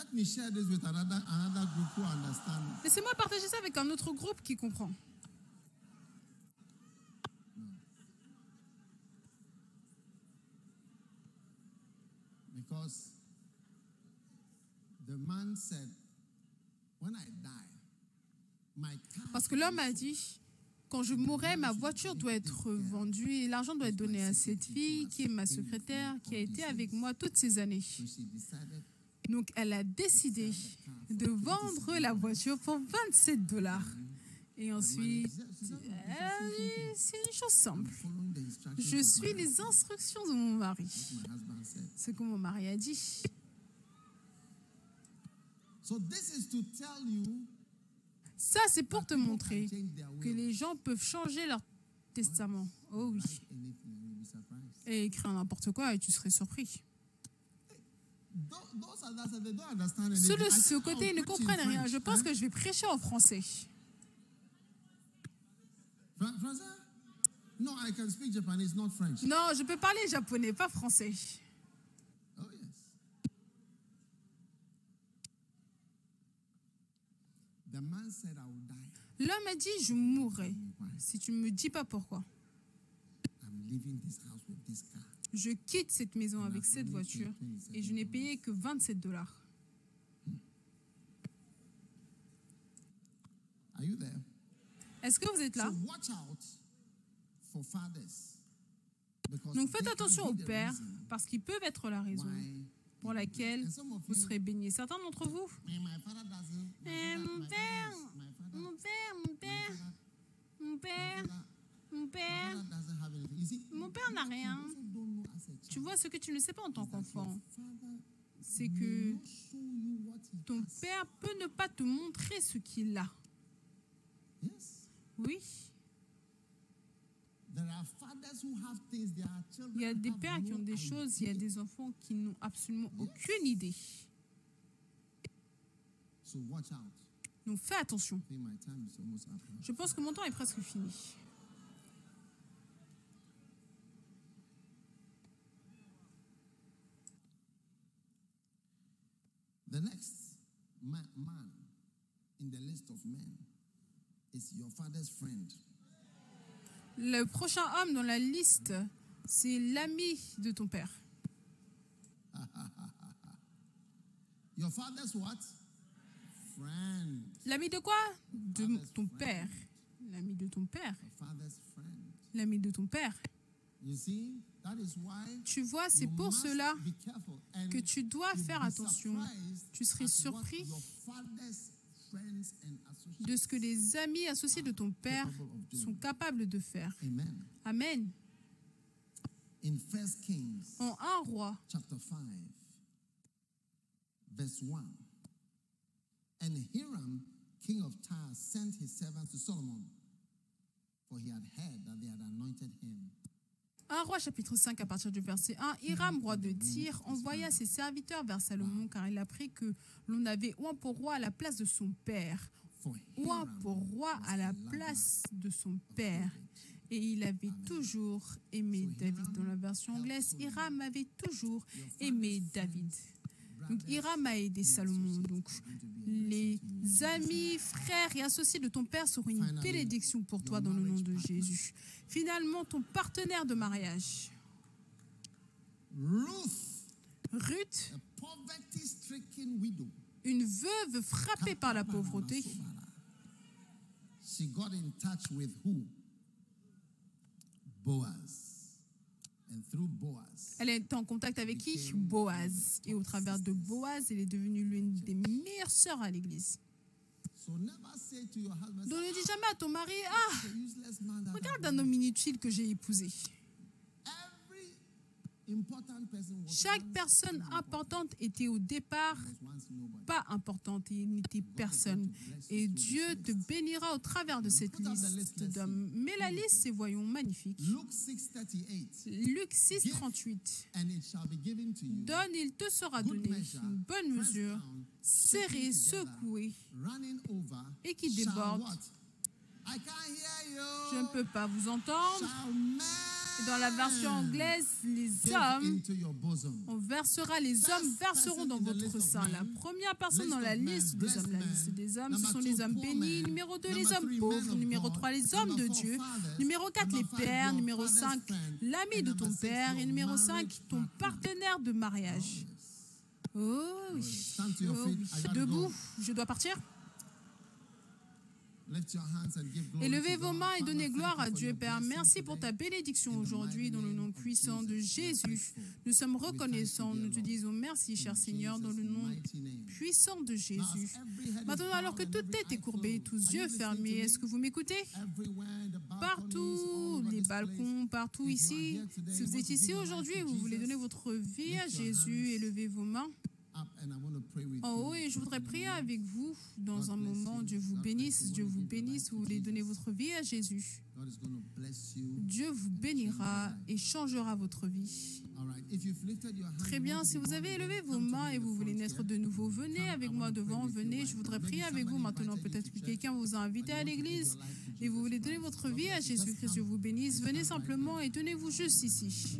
me share this with another, another group who understand. Laissez-moi partager ça avec un autre groupe qui comprend. Because the man said, When I die, my car. Parce que l'homme a dit, quand je mourrai, ma voiture doit être vendue et l'argent doit être donné à cette fille qui est ma secrétaire, qui a été avec moi toutes ces années. Donc elle a décidé de vendre la voiture pour 27 dollars. Et ensuite, dit, c'est une chose simple. Je suis les instructions de mon mari. Ce que mon mari a dit. Ça, c'est pour te montrer que les gens peuvent changer leur testament. Oh oui. Et écrire n'importe quoi et tu serais surpris. Tho- Those others, they don't understand Ceux de anything. I ce côté I'll ne comprennent rien. Je pense hein? que je vais prêcher en français. Non, je peux parler japonais, pas français. Oh. L'homme a dit, je mourrai. Si tu ne me dis pas pourquoi. I'm leaving this house with this car. Je quitte cette maison avec cette voiture et je n'ai payé que 27 dollars. Est-ce que vous êtes là? Donc faites attention aux pères parce qu'ils peuvent être la raison pour laquelle vous serez baignés. Certains d'entre vous? "Man, my father doesn't. my Eh, mon père, mon père, mon père, mon père, mon père. father doesn't have anything." You see, Mon père n'a rien. Tu vois, ce que tu ne sais pas en tant qu'enfant, c'est que ton père peut ne pas te montrer ce qu'il a. Oui, il y a des pères qui ont des choses, il y a des enfants qui n'ont absolument aucune idée. Donc fais attention. Je pense que mon temps est presque fini. The next man, man in the list of men is your father's friend. Le prochain homme dans la liste, c'est l'ami de ton père. <laughs> Your father's what? Friend. L'ami de quoi? De ton père. L'ami de ton père. L'ami de ton père. You see, that is why Tu vois, c'est pour cela que tu dois faire attention. Tu serais surpris de ce que les amis associés de ton père sont capables de faire. Amen. Amen. In 1 Kings En 1 roi, chapter 5, verse 1. And Hiram, king of Tyre, sent his servants to Solomon, for he had heard that they had anointed him. 1 roi chapitre 5 à partir du verset 1, Hiram, roi de Tyr, envoya ses serviteurs vers Salomon car il apprit que l'on avait oint pour roi à la place de son père. Hiram pour roi à la place de son père. Et il avait toujours aimé David. Dans la version anglaise, Hiram avait toujours aimé David. Donc Hiram a aidé Salomon. Donc les amis, frères et associés de ton père seront une bénédiction pour toi dans le nom de Jésus. Finalement, ton partenaire de mariage, Ruth, une veuve frappée par la pauvreté, She got in touch with who? Boaz. Elle est en contact avec qui? Boaz. Et au travers de Boaz, elle est devenue l'une des meilleures sœurs à l'église. Donc ne dis jamais à ton mari, ah, "Ah, the useless man that regarde un homme inutile que j'ai épousé. Every important person was Chaque personne importante était au départ pas importante, il n'était personne. Et Dieu te bénira au travers de cette liste d'hommes. Mais la liste, c'est, voyons, magnifique. Luke 6:38, Luc 6, 38. and it shall be given to you. Donne, il te sera donné. Une bonne mesure, serrée, secouée. et qui déborde. Je ne peux pas vous entendre. Dans la version anglaise, les hommes, on versera, les hommes verseront dans votre sein. La première personne dans la liste des hommes, la liste des hommes, ce sont les hommes bénis. Numéro 2, les hommes pauvres. Numéro 3, les hommes de Dieu. Numéro 4, les pères. Numéro 5, l'ami de ton père. Et numéro 5, ton partenaire de mariage. Oh oui. Oh oui. I gotta Debout, je dois partir. Lift your hands and give glory Élevez vos mains et donnez gloire à Dieu, Père. Merci pour ta bénédiction aujourd'hui dans le nom puissant de Jésus. Nous sommes reconnaissants. Nous te disons merci, cher Seigneur, dans le nom puissant de Jésus. Maintenant, alors que toute tête est courbée, tous yeux fermés, est-ce que vous m'écoutez? Partout, les balcons, partout ici. Si vous êtes ici aujourd'hui et vous voulez donner votre vie à Jésus, élevez vos mains up and I want to pray with en you. haut et je voudrais prier avec vous dans un moment. Dieu vous bénisse. Dieu vous bénisse. Vous voulez donner votre vie à Jésus. Dieu vous bénira et changera votre vie. Très bien, si vous avez élevé vos mains et vous voulez naître de nouveau, venez avec moi devant, venez, je voudrais prier avec vous maintenant. Peut-être que quelqu'un vous a invité à l'église et vous voulez donner votre vie à Jésus-Christ. Dieu vous bénisse. Venez simplement et tenez-vous juste ici.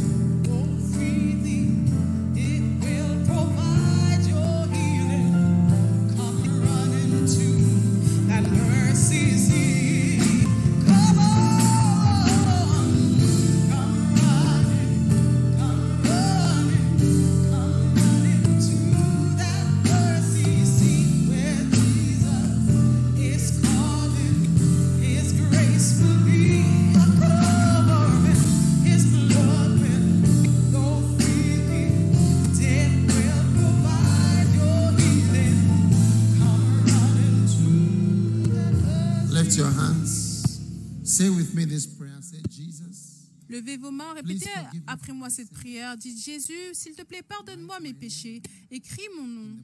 Say with me this prayer. Say, Jesus, Levez vos mains, répétez après moi cette prière. Dites Jésus, s'il te plaît, pardonne-moi mes péchés. Écris mon nom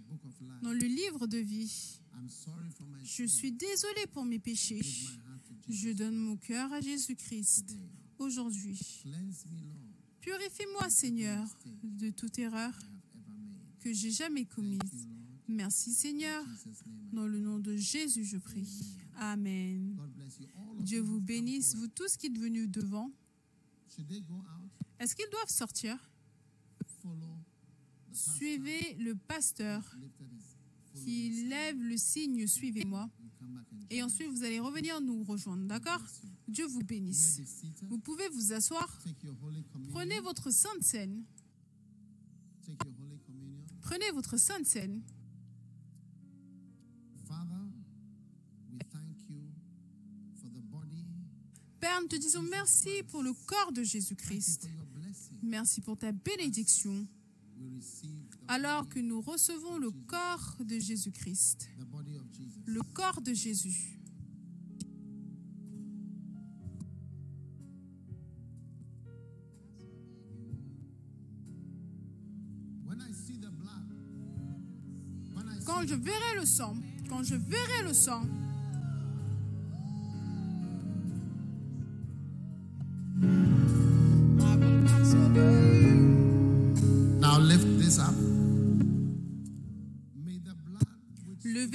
dans le livre de vie. I'm sorry for my Je suis désolé pour mes péchés. Je donne mon cœur à Jésus-Christ aujourd'hui. Purifie-moi, Seigneur, de toute erreur que j'ai jamais commise. Merci, Seigneur. Dans le nom de Jésus, je prie. Amen. Dieu vous bénisse, vous tous qui êtes venus devant. Est-ce qu'ils doivent sortir? Suivez le pasteur qui lève le signe Suivez-moi. Et ensuite, vous allez revenir nous rejoindre. D'accord? Dieu vous bénisse. Vous pouvez vous asseoir. Prenez votre sainte scène. Prenez votre sainte scène. Père, nous te disons merci pour le corps de Jésus-Christ. Merci pour ta bénédiction. Alors que nous recevons le corps de Jésus-Christ, le corps de Jésus. Quand je verrai le sang, quand je verrai le sang,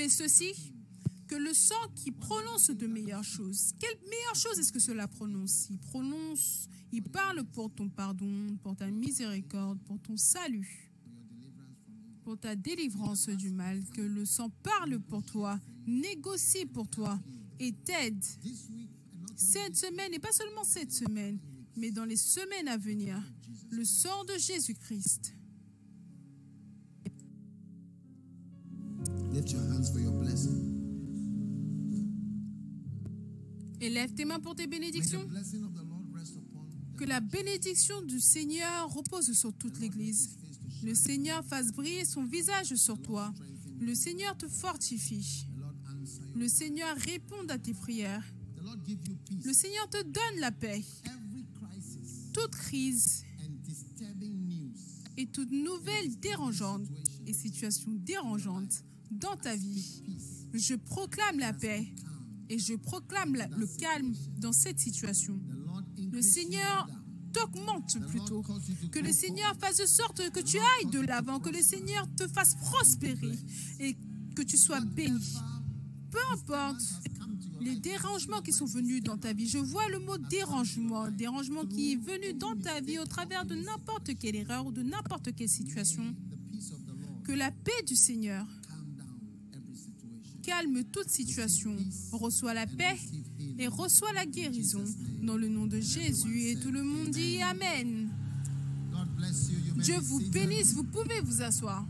levez ceci, que le sang qui prononce de meilleures choses. Quelle meilleure chose est-ce que cela prononce? Il prononce, il parle pour ton pardon, pour ta miséricorde, pour ton salut, pour ta délivrance du mal. Que le sang parle pour toi, négocie pour toi et t'aide cette semaine, et pas seulement cette semaine, mais dans les semaines à venir. Le sang de Jésus-Christ. Lift your hands for your blessing. Élève tes mains pour tes bénédictions. Que la bénédiction du Seigneur repose sur toute l'Église. Le Seigneur fasse briller son visage sur toi. Le Seigneur te fortifie. Le Seigneur réponde à tes prières. Le Seigneur te donne la paix. Toute crise et toute nouvelle dérangeante et situation dérangeante dans ta vie. Je proclame la paix et je proclame la- le calme dans cette situation. Le Seigneur t'augmente plutôt. Que le Seigneur fasse de sorte que tu ailles de l'avant, que le Seigneur te fasse prospérer et que tu sois béni. Peu importe les dérangements qui sont venus dans ta vie. Je vois le mot dérangement, dérangement qui est venu dans ta vie au travers de n'importe quelle erreur ou de n'importe quelle situation. Que la paix du Seigneur calme toute situation. Reçois la paix et reçois la guérison dans le nom de Jésus. Et tout le monde dit Amen. Dieu vous bénisse, vous pouvez vous asseoir.